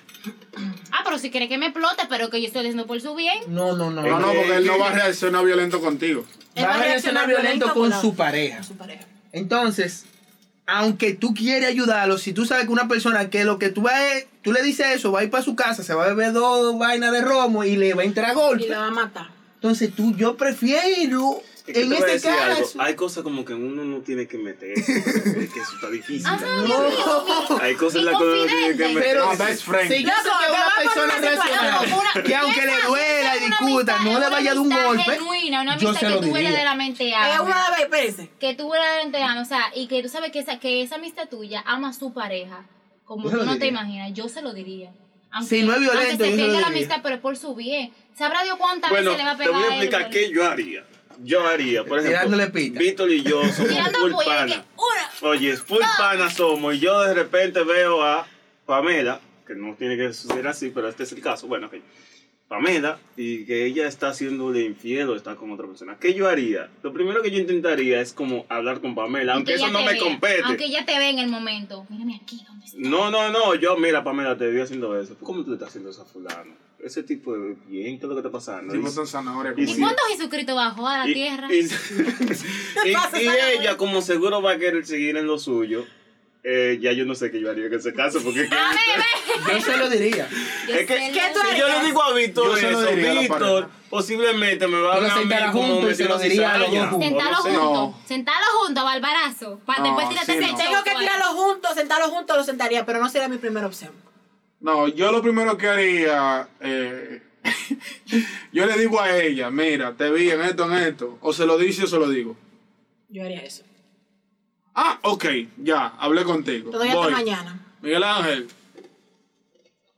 Ah, pero si quiere que me explote, pero que yo estoy diciendo por su bien. No, no, no. No, no, porque él no va a reaccionar violento contigo. Él Va a reaccionar violento con su pareja. Con su pareja. Entonces, aunque tú quieres ayudarlo, si tú sabes que una persona que lo que tú vas a- tú le dices eso, va a ir para su casa, se va a beber dos vainas de romo y le va a entrar a Y golpe. la va a matar. Entonces tú, yo prefiero Es que en te voy a este decir algo. Hay cosas como que uno no tiene que meter. es que eso está difícil. Mi- Hay cosas en las que uno no tiene que confidente. meter. Pero No, best friend. si yo Loco, sé que te una voy a poner persona una situación, reacciona, loco, una- que aunque le duela y discuta, no le vaya dar un una amistad golpe, genuina, una yo amistad que tú diría. verdaderamente Es amas. una vez, espérese. Que tú verdaderamente amas, o sea, y que tú sabes que esa, que esa amistad tuya ama a su pareja, como tú no te imaginas, yo se lo diría. Si no es violento, aunque se pierda la amistad, pero es por su bien. ¿Sabrá Dios cuántas Bueno, veces le va a te pegar voy a a él explicar qué yo haría. Yo haría, por ejemplo. Víctor y yo somos full de pana. Oye, full pana somos y yo de repente veo a Pamela, que no tiene que suceder así, pero este es el caso, bueno, ok. Pamela, y que ella está haciéndole infiel o está con otra persona. ¿Qué yo haría? Lo primero que yo intentaría es como hablar con Pamela, aunque que eso no me vea, compete. Aunque ella te ve en el momento. Mírame aquí, ¿dónde está? No, no, no, yo, mira, Pamela, te vi haciendo eso. ¿Cómo tú le estás haciendo eso a fulano? Ese tipo de bien, ¿qué es lo que está pasando? Si Y- botan zanahoria y ¿Y sí. cuándo Jesucristo bajó a la y- tierra? Y, y- ella, como seguro va a querer seguir en lo suyo, eh, ya yo no sé qué yo haría en ese caso, porque. Yo se lo diría. Yo es que sé ¿Qué lo- tú si yo le digo a Víctor Yo lo eso, Víctor posiblemente me va a lo sentara como me se lo diría a los dos juntos. Sentarlo juntos. No. Sentarlo juntos. Para No, después tirarte sí, no. Tengo que tirarlos juntos, sentarlos juntos, los sentaría, pero no sería mi primera opción. No, yo lo primero que haría, eh, yo le digo a ella, mira, te vi en esto, en esto, o se lo dice o se lo digo. Yo haría eso. Ah, ok, ya, hablé contigo. Te doy hasta Voy. mañana. Miguel Ángel,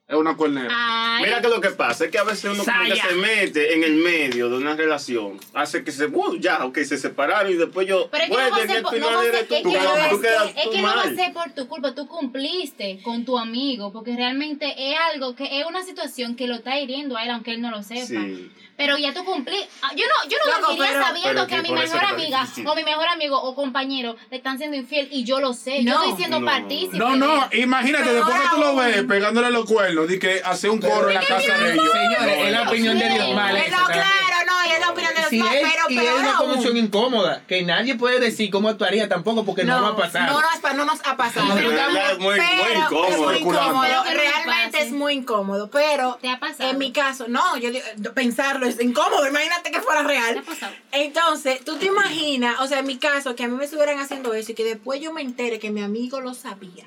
es una cuernera. Ay, Mira que lo que pasa es que a veces uno como que Saya. se mete en el medio de una relación, hace que se, uh, ya, ok, se separaron y después yo, Pero es que no va a ser por, no va a ser, tú, es que no va a tú ser- quedas es tú que no va a mal. ser por tu culpa, tú cumpliste con tu amigo, porque realmente es algo que es una situación que lo está hiriendo a él, aunque él no lo sepa. Sí. Pero ya tú cumplí. ah, Yo no, yo no Loco, dormiría pero- sabiendo pero que a mi por eso mejor está amiga difícil. o mi mejor amigo o compañero le están siendo infiel y yo lo sé. yo estoy siendo No. partícipe. No, no, imagínate, Pero después que tú lo ves pegándole los cuernos, di que hace un coro en la casa de ellos. Señores, es la opinión de Dios mal. No, claro, no, y es la opinión de Si demás, es, pero y peor es una aún. condición incómoda, que nadie puede decir cómo actuaría tampoco, porque no, va a pasar. No, no, no nos ha pasado. Es muy, incómodo. es muy incómodo. No Realmente es muy incómodo. Pero ¿Te ha pasado? en mi caso, no, yo digo, pensarlo es incómodo. Imagínate que fuera ¿Te real. ha pasado? Entonces, tú te imaginas, o sea, en mi caso, que a mí me estuvieran haciendo eso y que después yo me entere que mi amigo lo sabía.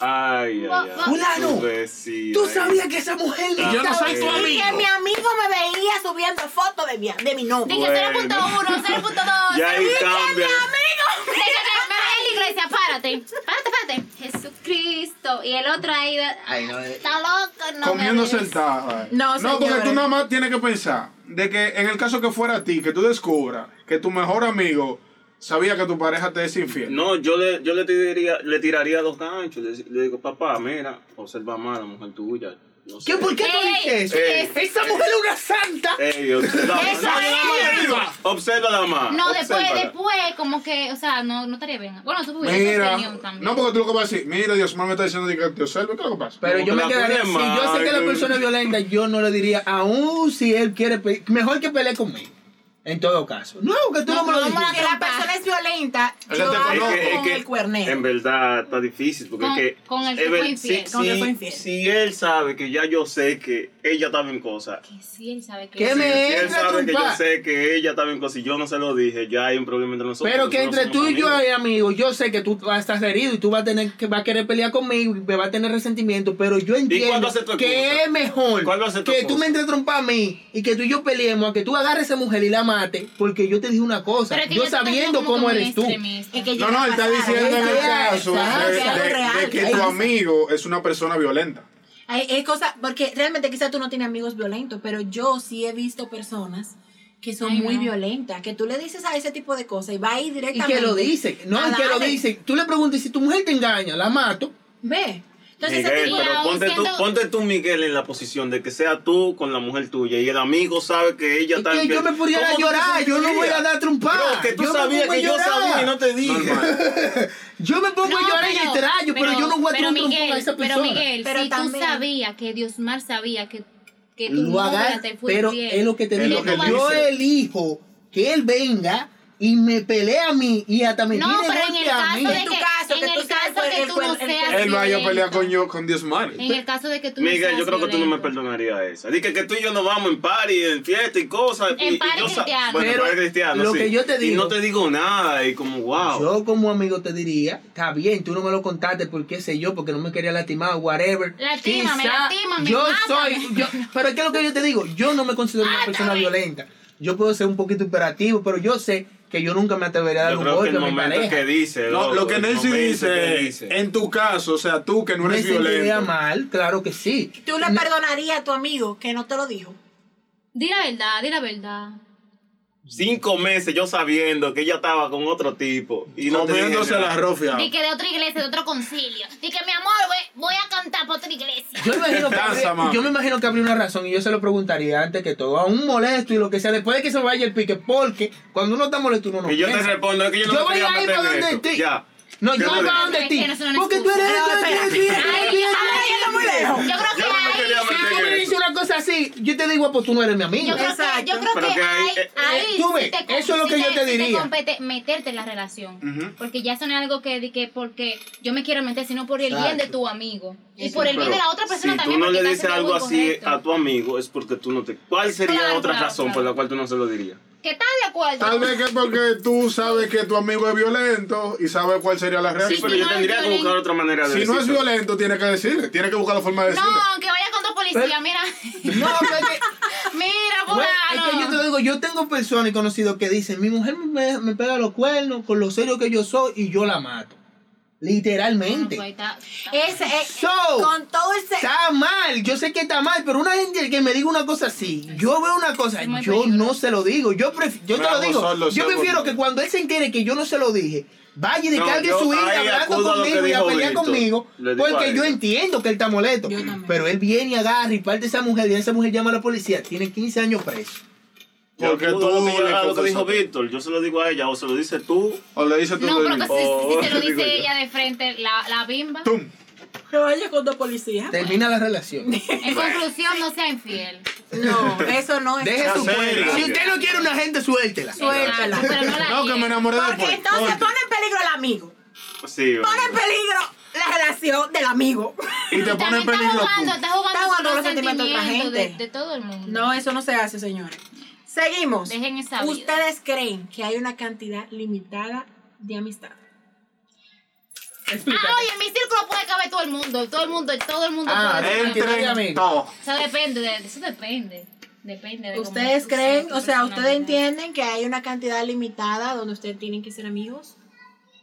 Ay, ay, ay. Fulano, Tú sabías que esa mujer Yo no soy tu Y amigo. que mi amigo me veía subiendo fotos de mi, de mi novio. Dije 0.1, 0.2. Ya ahí Y que cambia. mi amigo Dije iglesia, párate. Párate, párate. Jesucristo. Y el otro ahí. Ay, no, eh. Está loco, no hables. el tajo. No, no, porque tú nada más tienes que pensar de que en el caso que fuera a ti, que tú descubras que tu mejor amigo sabía que tu pareja te es infiel. No, yo le, yo le tiraría, le tiraría dos ganchos. Le, le digo, papá, mira, observa más a la mujer tuya. No sé. ¿Qué, ¿Por qué tú dices eso? ey. Esa mujer es una santa. Ey, observa Eso es. Obsérvala más. No, después, obsérvala. después, como que, o sea, no, no estaría bien. Bueno, tú tuviste Mira, opinión también. no porque tú lo que vas a decir, mira, Dios mío me está diciendo que te observe, ¿qué es lo que pasa? Pero No, yo me la quedaría, si yo sé que la persona es violenta, yo no le diría, aún si él quiere, pe- mejor que pelee conmigo. En todo caso. No, que tú no, No, me lo no, dijiste. Que la persona es violenta, yo hablo con que- el cuernero. En verdad está difícil porque Con- es que. con el que fue infiel. si- Con el que si-. Si él sabe que ya yo sé que ella estaba en cosas. Que sí, él sabe que ¿Qué sí. me- Si él sabe que yo sé que ella estaba en cosas y yo no se lo dije, ya hay un problema entre nosotros. Pero que entre tú y yo, amigos. amigo, yo sé que tú vas a estar herido y tú vas a tener que vas a querer pelear conmigo y me vas a tener resentimiento, pero yo entiendo que es mejor ¿Cuál va a ser tu que tú me entres a trompar a mí y que tú y yo peleemos a que tú agarres a esa mujer y la porque yo te dije una cosa, Pero es que yo sabiendo cómo eres tú. Es que No, no, él está diciendo en es el caso de, Es que tu amigo es una persona violenta. Hay, hay cosas, porque realmente quizás tú no tienes amigos violentos, pero yo sí he visto personas que son Ay, muy no. violentas, que tú le dices a ese tipo de cosas y va a ir Y directamente. que lo dice, no, y que lo darle. dice. Tú le preguntas si tu mujer te engaña, la mato. Ve. Entonces, Miguel, pero ponte tú, ponte tú, Miguel, en la posición de que sea tú con la mujer tuya y el amigo sabe que ella Es está que yo me pudiera ¿Cómo tú llorar, yo no voy a dar trompada. Pero que tú Yo sabías que yo sabía y no te dije. Yo me pongo a llorar y extraño, pero, yo no voy a pero dar un a esa persona. Pero Miguel, Pero si también- tú sabías que Diosmar sabía que, que tu lo te fue pero es lo que te digo. yo elijo que él venga y me pelea a mí y hasta me No, pero en el a caso mí. de En tu que, caso, en que tú el seas caso el- que el tú no el seas Él vaya a pelear violento. con yo, con Diosmar. En el caso de que tú no Miguel, seas yo creo que tú no me violento. perdonarías esa. Dije que tú y yo nos vamos en party, en fiesta y cosas. y- En y party yo sa- cristiano. Bueno, Pero party cristiano, lo sí. que yo te Y digo- no te digo nada y como, wow. Yo como amigo te diría, está bien, tú no me lo contaste por qué sé yo, porque no me quería lastimar, whatever. Lastímame, Quizá lastímame, Yo mátame. soy, yo, pero ¿qué es lo que yo te digo? Yo no me considero una persona violenta. Yo puedo ser un poquito imperativo, pero yo sé que yo nunca me atrevería a dar Yo un creo que golpe el a mi momento pareja. que dice. No, loco, lo que Nancy dice, que dice. en tu caso, o sea, tú que no me eres sentiría violento. mal, claro que sí. tú le No- perdonarías a tu amigo que no te lo dijo. Di la verdad, di la verdad. Cinco meses yo sabiendo que ella estaba con otro tipo. Y no Comiéndose la rofia. Di que de otra iglesia, de otro concilio. Di que mi amor, voy, voy a cantar para otra iglesia. Yo me, imagino que Danza, habría, yo me imagino que habría una razón y yo se lo preguntaría antes que todo, aún molesto y lo que sea, después de que se vaya el pique, porque cuando uno está molesto uno no Y yo te piensa. respondo, es que yo no Yo voy a ir para donde esto. ti. Ya. No, ¿Qué yo voy donde ti. Porque tú eres. Yo creo que Yo no me ahí, Si tú me dices una cosa así, yo te digo, pues tú no eres mi amigo. yo creo que, yo creo Pero que que ahí, ahí, eh, ahí tú ves, te- eso es lo que yo te diría. compete meterte en la relación. Porque ya eso no es algo que, porque yo me quiero meter, sino por el bien de tu amigo. Y por el bien de la otra persona si también. tú no le dices algo así a tu amigo, es porque tú no te. ¿Cuál sería Claro, otra claro, razón por la cual tú no se lo dirías? ¿Qué tal de acuerdo? Tal vez que porque tú sabes que tu amigo es violento y sabes cuál sería la Sí, reacción. pero si yo no tendría que buscar otra manera de si no es violento, tiene que decirle. Tiene que buscar la forma de decirle. No, aunque vaya con tu policía, Pero- mira. No, pero que, mira, güey, es que yo te digo, yo tengo personas y conocidos que dicen, mi mujer me, me pega los cuernos con lo serio que yo soy y yo la mato. Literalmente. Pues, está- Ese, eh, So, con todo ese... Está mal, yo sé que está mal, pero una gente que me diga una cosa así, yo veo una cosa, yo peligroso. no se lo digo, yo, pref- yo te lo digo, yo prefiero que cuando él se entere que yo no se lo dije, vaya y No, descargue yo su ira hablando conmigo y a pelear conmigo, porque yo entiendo que él está molesto, pero él viene y agarra y parte a esa mujer y esa mujer llama a la policía, tiene 15 años preso. Porque tú lo que, yo- le a lo que dijo. Víctor, yo se lo digo a ella o se lo dices tú. O le dices tú No, de pero que si, Oh, si te lo dice yo. ella de frente, la, la bimba. ¡Tum! Que vaya con dos policías. Termina la relación. En conclusión, no sea infiel. No, eso no es... Deje su cuerda. Si usted no quiere una gente, suéltela. Suéltala. Exacto, pero no la No, que me enamoré Porque después. entonces Corte. pone en peligro al amigo. Sí, Pone en peligro la relación del amigo. Y te pone en También está peligro jugando, tú. está jugando, Está jugando los sentimientos de otra sentimientos gente. De, de todo el mundo. No, eso no se hace, señores. Seguimos. Dejen esa vida. ¿Ustedes creen que hay una cantidad limitada de amistad? Explícate. Ah, oye, en mi círculo puede caber todo el mundo. Todo el mundo, todo el mundo Ah, puede. Entre amigos. todos. Eso depende, de, eso depende. Depende de cómo ¿Ustedes tú creen, o sea, ustedes entienden que hay una cantidad limitada donde ustedes tienen que ser amigos?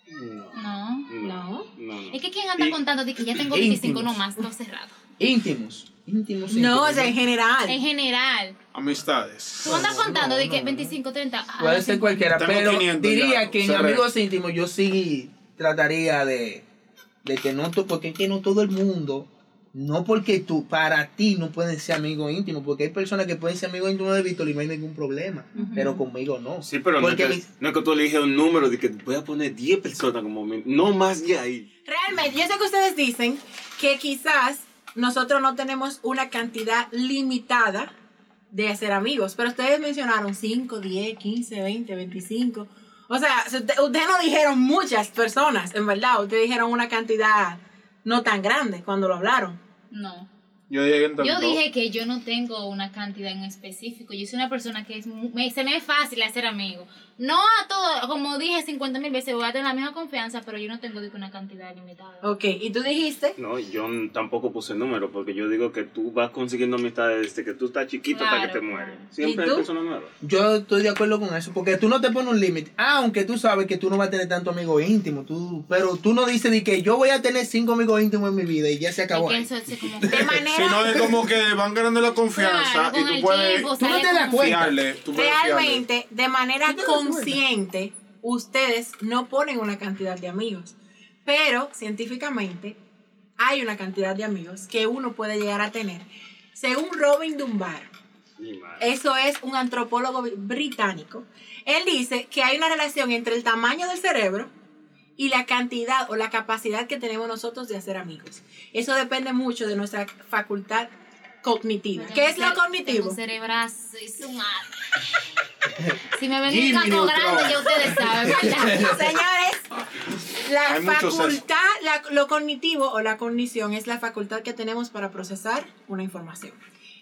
No. No, No. no, no. Es que quien anda Y- contando de que ya tengo 25 Íntimos. nomás, no cerrado. Íntimos. Íntimos. No, íntimos. o sea, en general. En general. Amistades. Tú andas contando de que 25, 30. ah, Puede ser cualquiera, Tengo pero 500 diría ya, que en cerré. amigos íntimos yo sí trataría de, de que no, to- porque es que no todo el mundo, no porque tú, para ti no pueden ser amigos íntimos, porque hay personas que pueden ser amigos íntimos de Víctor y no hay ningún problema, pero conmigo no. Sí, pero no es, porque que, mi- no es que tú eliges un número de que voy a poner 10 personas como mi- No más de ahí. Realmente, yo sé que ustedes dicen que quizás nosotros no tenemos una cantidad limitada de hacer amigos. Pero ustedes mencionaron 5, 10, 15, 20, 25. O sea, ustedes no dijeron muchas personas, en verdad. Ustedes dijeron una cantidad no tan grande cuando lo hablaron. No. Yo dije que Yo dos. dije que yo no tengo una cantidad en específico. Yo soy una persona que es me- se me es fácil hacer amigos. No a todo, como dije 50 mil veces, voy a tener la misma confianza, pero yo no tengo una cantidad limitada. Ok, y tú dijiste No, yo tampoco puse número porque yo digo que tú vas consiguiendo amistades desde que tú estás chiquito hasta que Claro, te mueres. claro. Siempre ¿Y hay personas nuevas. Yo estoy de acuerdo con eso, porque tú no te pones un límite, aunque tú sabes que tú no vas a tener tanto amigo íntimo, tú, pero tú no dices de que yo voy a tener cinco amigos íntimos en mi vida y ya se acabó. Es que ahí. eso es como... de manera Sino es como que van ganando la confianza Claro, con y el tú puedes tiempo tú no te das como- cuenta. fiarle. Tú puedes fiarle. realmente, de manera consciente, ustedes no ponen una cantidad de amigos. Pero científicamente hay una cantidad de amigos que uno puede llegar a tener. Según Robin Dunbar, Mi madre. eso es un antropólogo británico, él dice que hay una relación entre el tamaño del cerebro y la cantidad o la capacidad que tenemos nosotros de hacer amigos. Eso depende mucho de nuestra facultad cognitiva. ¿Qué es lo cognitivo? un cerebrazo y su madre. Si me ven un caco grande, ya ustedes saben, ¿verdad? Señores, la Hay muchos facultad, la- lo cognitivo o la cognición es la facultad que tenemos para procesar una información.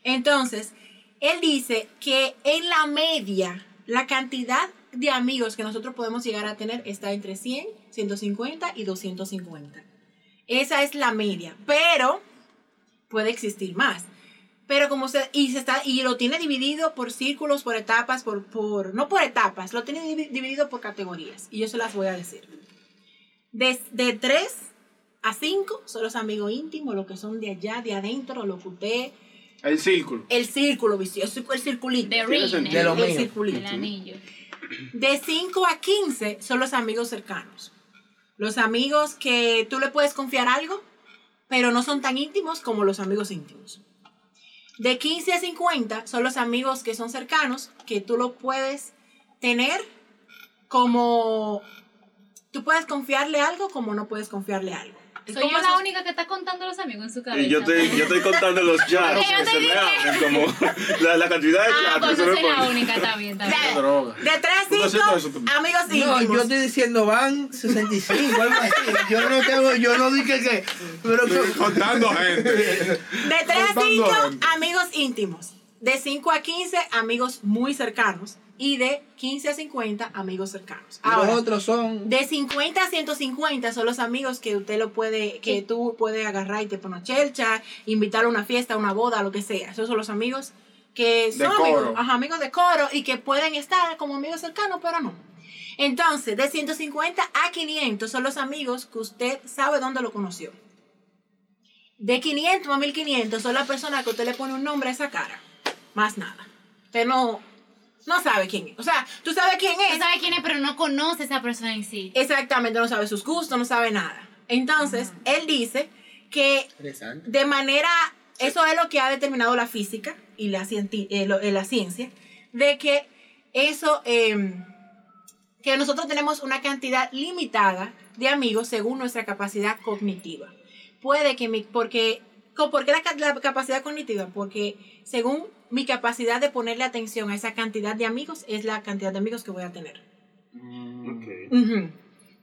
Entonces, él dice que en la media, la cantidad de amigos que nosotros podemos llegar a tener está entre 100, 150 y 250. Esa es la media, pero puede existir más. Pero como se, y se está, y lo tiene dividido por círculos, por etapas, por, por, no por etapas, lo tiene divi- dividido por categorías. Y yo se las voy a decir. De, de 3 a 5 son los amigos íntimos, los que son de allá, de adentro, lo que usted, El círculo. el círculo vicioso, el circulito. De Tiene ring, sentido. De lo el, mío. el circulito. el anillo. De 5 a 15 son los amigos cercanos. Los amigos que tú le puedes confiar algo, pero no son tan íntimos como los amigos íntimos. De 15 a 50 son los amigos que son cercanos, que tú lo puedes tener como... Tú puedes confiarle algo como no puedes confiarle algo. Es Soy como yo la única que está contando los amigos en su cabeza. Y yo estoy, yo estoy contando los chats que te se me abren, como la, la cantidad de Ah, chats. pues que yo soy la única, está bien. De, droga. de 3 a ¿Tú estás 5, haciendo eso tú? amigos No, íntimos. yo estoy diciendo van 65, algo así. Yo no tengo, yo no dije que. Pero que- Contando gente. De 3 a Contando 5, gente. amigos íntimos. De 5 a 15, amigos muy cercanos. Y de 15 a 50, amigos cercanos. los Ahora, otros son. de 50 a 150 son los amigos que usted lo puede, que tú puedes agarrar y te pones chelcha, invitar a una fiesta, a una boda, lo que sea. Esos son los amigos que son amigos, ajá, amigos de coro y que pueden estar como amigos cercanos, pero no. Entonces, de 150 a 500 son los amigos que usted sabe dónde lo conoció. De 500 a 1500 son las personas que usted le pone un nombre a esa cara. Más nada. Usted no, no sabe quién es. O sea, tú sabes quién es. Tú sabes quién es, pero no conoce a esa persona en sí. Exactamente, no sabe sus gustos, no sabe nada. Entonces, él dice que de manera, eso es lo que ha determinado la física y la, cienti- eh, lo- eh, la ciencia, de que eso, eh, que nosotros tenemos una cantidad limitada de amigos según nuestra capacidad cognitiva. Puede que mi, porque, ¿por qué la, ca- la capacidad cognitiva? Porque según mi capacidad de ponerle atención a esa cantidad de amigos, es la cantidad de amigos que voy a tener. Ujú.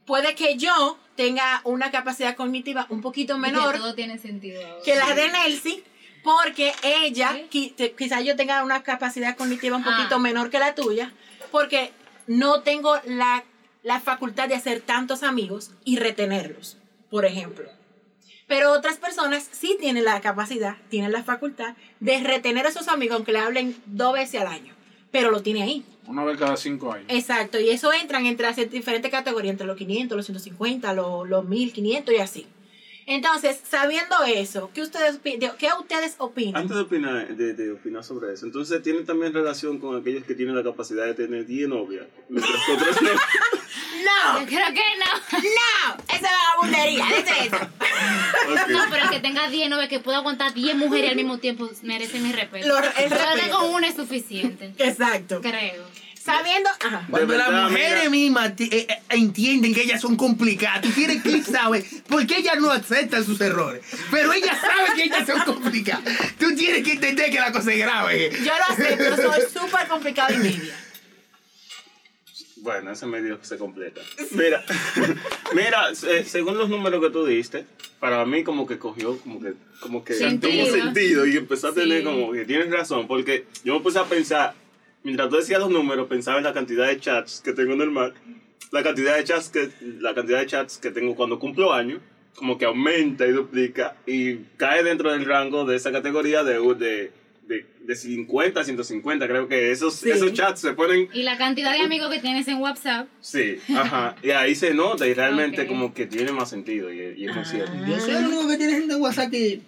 Puede que yo tenga una capacidad cognitiva un poquito menor Que todo tiene sentido ahora. que la de Nelsie, porque ella, Sí. qui- quizás yo tenga una capacidad cognitiva un Ah. poquito menor que la tuya, porque no tengo la, la facultad de hacer tantos amigos y retenerlos, por ejemplo. Pero otras personas sí tienen la capacidad, tienen la facultad de retener a esos amigos, aunque le hablen dos veces al año, pero lo tiene ahí. Una vez cada cinco años. Exacto, y eso entran entre las diferentes categorías, entre los 500, los 150, los, los 1500 y así. Entonces, sabiendo eso, ¿qué ustedes, ¿qué ustedes opinan? Antes de opinar, de, de opinar sobre eso, entonces tiene también relación con aquellos que tienen la capacidad de tener 10 novias, mientras que otros no. ¡No! Yo creo que no. ¡No! ¡Esa es vagabundería! ¿Dice eso? Ok. No, pero el que tenga 10 novias, que pueda aguantar 10 mujeres al mismo tiempo, merece mi respeto. Lo- el respeto. con una es suficiente. Exacto. Creo. Sabiendo. Ajá. Cuando las mujeres mira. mismas eh, eh, entienden que ellas son complicadas, tú tienes que saber por qué ellas no aceptan sus errores. Pero ellas saben que ellas son complicadas. Tú tienes que entender que la cosa es grave. Yo lo acepto, soy súper complicada y media. Bueno, ese medio se completa. Mira, mira, eh, según los números que tú diste, para mí como que cogió como que como que Sentido. tuvo sentido y empezó a tener Sí. como que tienes razón, porque yo me puse a pensar, mientras tú decías los números, pensaba en la cantidad de chats que tengo en el Mac, la cantidad de chats que la cantidad de chats que tengo cuando cumplo años, como que aumenta y duplica y cae dentro del rango de esa categoría de de, de, de 50 a 150, creo que esos Sí. esos chats se ponen Y la cantidad de amigos que tienes en WhatsApp. Sí, ajá. Y ahí se nota y realmente Ok. como que tiene más sentido y, y es cierto. Yo soy el único que tiene gente en WhatsApp que.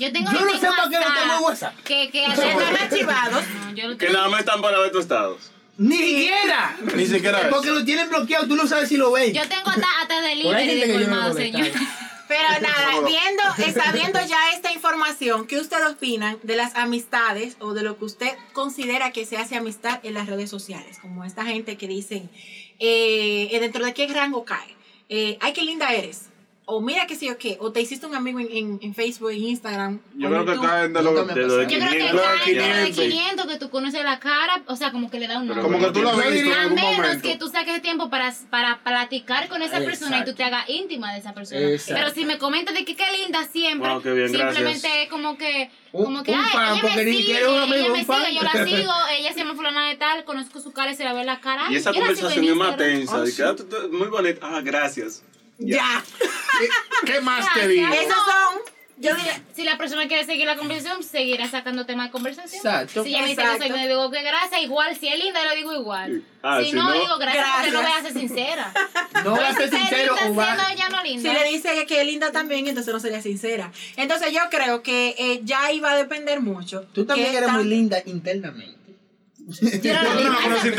Yo tengo Yo no sé para qué lo tengo en WhatsApp. Que, que Están archivados. No, yo lo Que tengo- nada más están para ver tus estados. Ni siquiera. Ni siquiera eso. Porque lo tienen bloqueado, tú no sabes si lo ven. Yo tengo hasta, hasta delivery de yo no colmado, señor. Pero nada, viendo, sabiendo ya esta información, ¿qué ustedes opinan de las amistades o de lo que usted considera que se hace amistad en las redes sociales? Como esta gente que dicen, eh, eh, ¿dentro de qué rango cae? Eh, ay, qué linda eres. O mira qué sé yo qué. O te hiciste un amigo en, en- en Facebook, en Instagram. Yo creo que YouTube. caen de lo me De lo de Yo creo que 500, caen de lo de 500. 500 que tú conoces la cara, o sea, como que le da un nombre. Como que tú lo has Yo visto en diría- A menos momento. que tú saques tiempo para, para platicar con esa persona y tú te hagas íntima de esa persona. Exacto. Pero si me comentas de que qué linda siempre, Wow, qué bien, simplemente gracias. es como que, como que, un ay, fan, ella porque me ni sigue, un amigo, ella un me fan. sigue, yo la sigo, ella se llama fulana de tal, conozco su cara y se la ve en la cara. Y esa conversación en es más tensa. que, ah, muy bonita. Ah, gracias. Ya. ¿Qué más te digo? Esos son, yo diría, Si la persona quiere seguir la conversación, seguirá sacando tema de conversación. Exacto. Si ella me dice que Exacto. soy, me digo que gracias, igual. Si es linda, le digo igual. Ah, si, si no, no, digo gracias, porque no voy a ser sincera. No voy a ser sincero o va. siendo ella no linda. Si le dice que es linda también, entonces no sería sincera. Entonces yo creo que eh, ya iba a depender mucho. Tú también eres muy linda internamente. Yo no No, lo me decir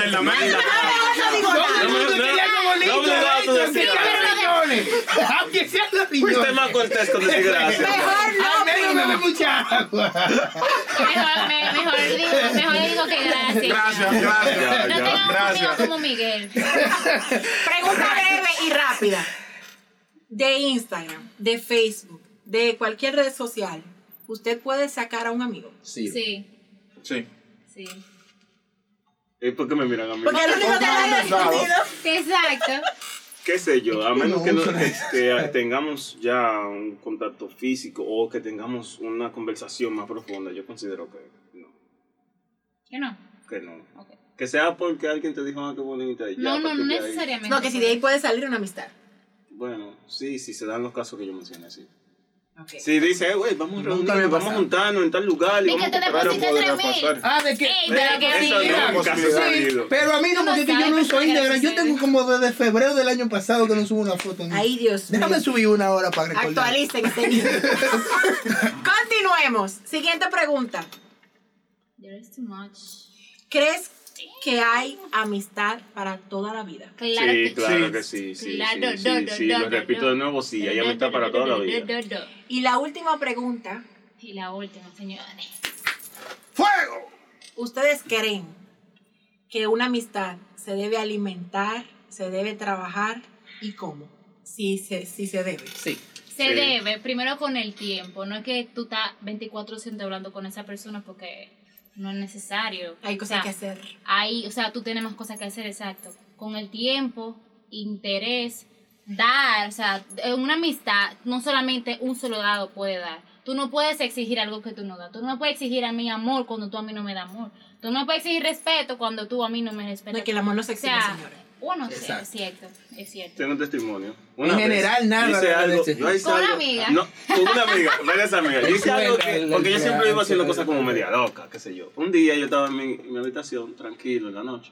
gracias. Mejor no, Al menos primo. bebe mucha agua. Mejor, me- digo, mejor digo que gracias. Gracias, gracias. Ya, No tengo Gracias. como Miguel. Pregunta breve y rápida. De Instagram, de Facebook, de cualquier red social, ¿usted puede sacar a un amigo? Sí. Sí, Sí. sí. ¿Y por qué me miran a mí? Porque el único que no. Exacto. qué sé yo, a menos No, que, no- que- que tengamos ya un contacto físico o que tengamos una conversación más profunda, yo considero que no, ¿Qué no? que no. Que sea porque alguien te dijo, ah, qué bonita. y No, no, no ahí- necesariamente. No, que si de ahí puede salir una amistad. Bueno, sí, sí, se dan los casos que yo mencioné, sí. Ok. Sí, dice, eh, güey, vamos a reunirnos, ha vamos a juntarnos en tal lugar. Y Di que vamos te a comprar deposité un- podría tres mil. pasar. Ah, de que. Ey, pero que sí. no, sí. Pero a mí no, Tú no porque yo no qué Instagram. Yo tengo como desde febrero del año pasado que no subo una foto. en- Ay, Dios mío. Déjame subir una hora para recordar. Actualicen este niño. Continuemos. Siguiente pregunta. There is too much. ¿Crees que hay amistad para toda la vida? Claro sí, que claro sí. que sí, sí, Claro, sí, sí, do, sí, lo repito de nuevo, sí, hay amistad para toda la vida. Y la última pregunta. Y la última, señores. ¡Fuego! ¿Ustedes creen que una amistad se debe alimentar, se debe trabajar y cómo? Si se, si se debe. Sí. Se Sí. debe, primero con el tiempo. No es que tú estás 24-7 hablando con esa persona porque no es necesario. Hay O cosas sea, que hacer. Hay, o sea, tú tienes más cosas que hacer, exacto. Con el tiempo, interés, dar, o sea, en una amistad, no solamente un solo lado puede dar. Tú no puedes exigir algo que tú no das. Tú no me puedes exigir a mí amor cuando tú a mí no me das amor. Tú no me puedes exigir respeto cuando tú a mí no me No respetas. es que el amor no se o exige, sea, señores. Bueno, sí, Exacto. es cierto, es cierto. Tengo un testimonio. En general, nada Hice algo, ser. yo hice ¿Con una algo- amiga? No, con una amiga, varias amigas. Yo hice algo que- porque yo siempre iba haciendo cosas como media loca, qué sé yo. Un día yo estaba en mi, en mi habitación, tranquilo, en la noche,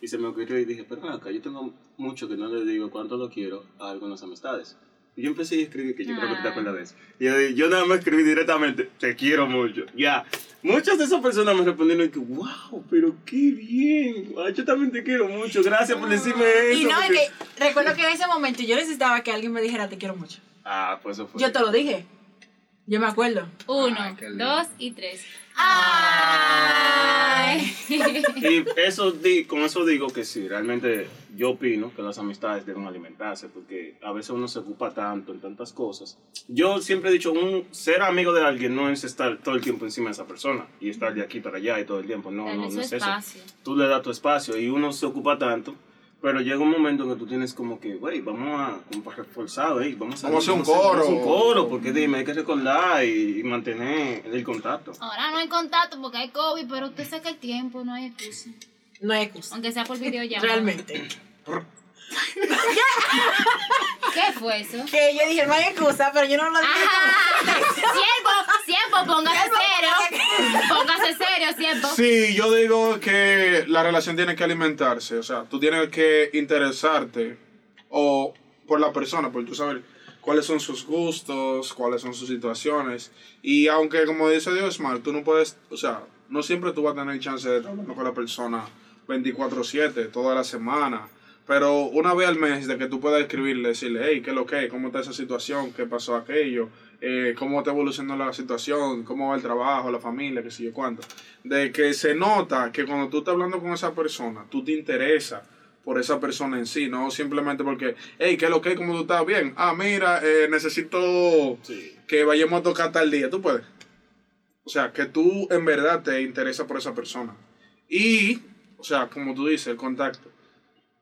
y se me ocurrió y dije, pero acá, yo tengo mucho que no le digo cuánto lo quiero a algunas amistades. Yo empecé a escribir, que yo creo que te Ah. acuerdas de eso. Y yo, yo nada más escribí directamente, te quiero mucho. Ya. Muchas de esas personas me respondieron que, wow, pero qué bien. Ay, yo también te quiero mucho. Gracias por decirme eso. Y no, es porque- que recuerdo que en ese momento yo necesitaba que alguien me dijera te quiero mucho. Ah, pues eso fue. Yo te lo dije. Yo me acuerdo. Uno, Ay, lindo. dos y tres. ¡Ay! Y eso con eso digo que sí, realmente yo opino que las amistades deben alimentarse porque a veces uno se ocupa tanto en tantas cosas. Yo siempre he dicho, un, ser amigo de alguien no es estar todo el tiempo encima de esa persona y estar de aquí para allá y todo el tiempo. No, Darle no, no es espacio. eso. Tú le das tu espacio y uno se ocupa tanto. Pero llega un momento en que tú tienes como que, güey, vamos a, como para reforzar, vamos a, hacer un vamos coro. un coro, porque dime, hay que recordar y, y mantener el contacto. Ahora no hay contacto porque hay COVID, pero usted saca el tiempo, no hay excusa. No hay excusa. Aunque sea por videollamada. Realmente. ¿Qué fue eso? Que yo dije, no hay excusa, pero yo no lo dije. Siervo, siervo, póngase serio. Póngase serio, siervo. Sí, yo digo que la relación tiene que alimentarse, o sea, tú tienes que interesarte o por la persona, por tú saber cuáles son sus gustos, cuáles son sus situaciones. Y aunque, como dice Dios, Mar, tú no puedes, o sea, no siempre tú vas a tener chance de estar hablando con la persona 24/7, toda la semana. Pero una vez al mes de que tú puedas escribirle, decirle, hey, ¿qué es lo que? ¿Cómo está esa situación? ¿Qué pasó aquello? Eh, ¿Cómo está evolucionando la situación? ¿Cómo va el trabajo, la familia, qué sé yo cuánto? De que se nota que cuando tú estás hablando con esa persona, tú te interesas por esa persona en sí, no simplemente porque, hey, ¿qué es lo que? ¿Cómo tú estás? Bien. Ah, mira, eh, necesito Sí. que vayamos a tocar tal día. ¿Tú puedes? O sea, que tú en verdad te interesa por esa persona. Y, sea, como tú dices, el contacto.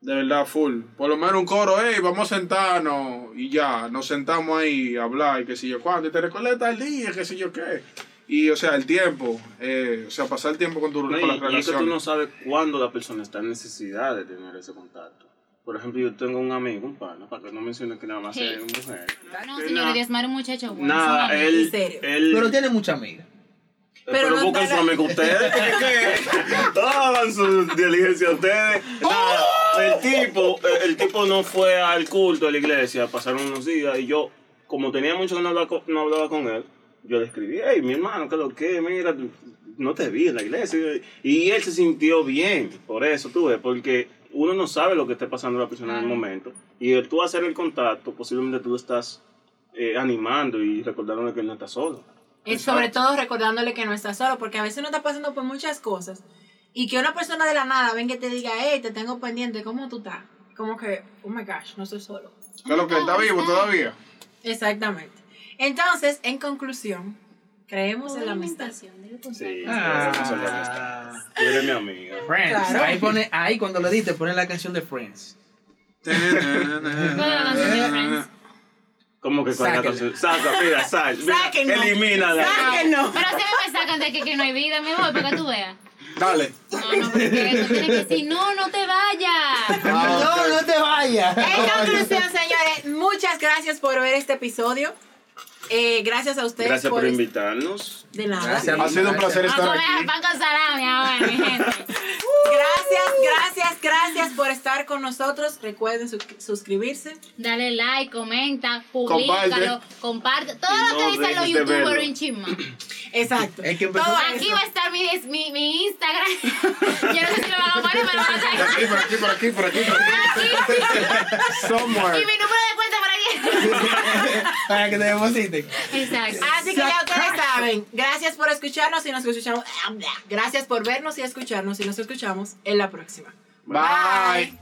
De verdad, full. Por lo menos un coro, hey, vamos a sentarnos y ya, nos sentamos ahí a hablar y qué sé yo cuándo. Y te recuerdas tal día, qué sé yo qué. Y, o sea, el tiempo, eh, o sea, pasar el tiempo con, tu, No, con y, las y es que tú relaciones. no sabes cuándo la persona está en necesidad de tener ese contacto. Por ejemplo, yo tengo un amigo, un pana, para que no mencione que nada más es mujer. No, Que señor, mío, un muchacho bueno. Nada, él, él, Pero tiene mucha amiga. Pero, pero no buscan está su amigo ustedes. Hagan su diligencia ustedes. Nada, el tipo, el tipo no fue al culto de la iglesia, pasaron unos días y yo, como tenía mucho que no hablaba con, no hablaba con él, yo le escribí, hey, mi hermano, ¿qué es lo que? Mira, no te vi en la iglesia. Y él se sintió bien, por eso, tú ves, porque uno no sabe lo que esté pasando la persona en el momento. Y el tú hacer el contacto, posiblemente tú estás eh, animando y recordándole que él no está solo. Es sobre todo recordándole que no está solo, porque a veces uno está pasando por muchas cosas. Y que una persona de la nada venga y te diga, hey, te tengo pendiente, ¿cómo tú estás? Como que, oh my gosh, no estoy solo. ¿Qué es lo que está vivo todavía? Exactamente. Entonces, en conclusión, creemos en la amistad. Sí, Ah. es la amistad. Eres mi amiga. Friends. Claro. Ahí pone, ahí cuando lo edite, pone la canción de Friends. ¿Cómo que con la? Saca, mira, sal. mira, Sáquenlo. Elimínala. ¡Sáquenlo! Pero si me sacan de que, que no hay vida, mi amor, para que tú veas. Dale. No, no, porque tú tienes que decir, no, no te vayas. No, no te vayas. En conclusión, señores, muchas gracias por ver este episodio. Eh, gracias a ustedes Gracias por invitarnos. De nada. Gracias. Ha sido un placer estar aquí. pan con salami ahora, mi gente. Gracias, gracias, gracias por estar con nosotros. Recuerden su- suscribirse. Dale like, comenta, publícalo, comparte. Todo Y lo que dicen los youtubers en chisma. Exacto. Es que empezó- Todo Aquí va a estar mi, mi, mi Instagram. Yo no sé si lo van a poner, pero lo van a Por aquí, por aquí, por aquí, por aquí, por aquí. Y Somewhere. mi número de cuenta por aquí. Para que te Exacto. Así que ya ustedes saben. Gracias por escucharnos y nos escuchamos. Gracias por vernos y escucharnos y nos escuchamos en la próxima. Bye.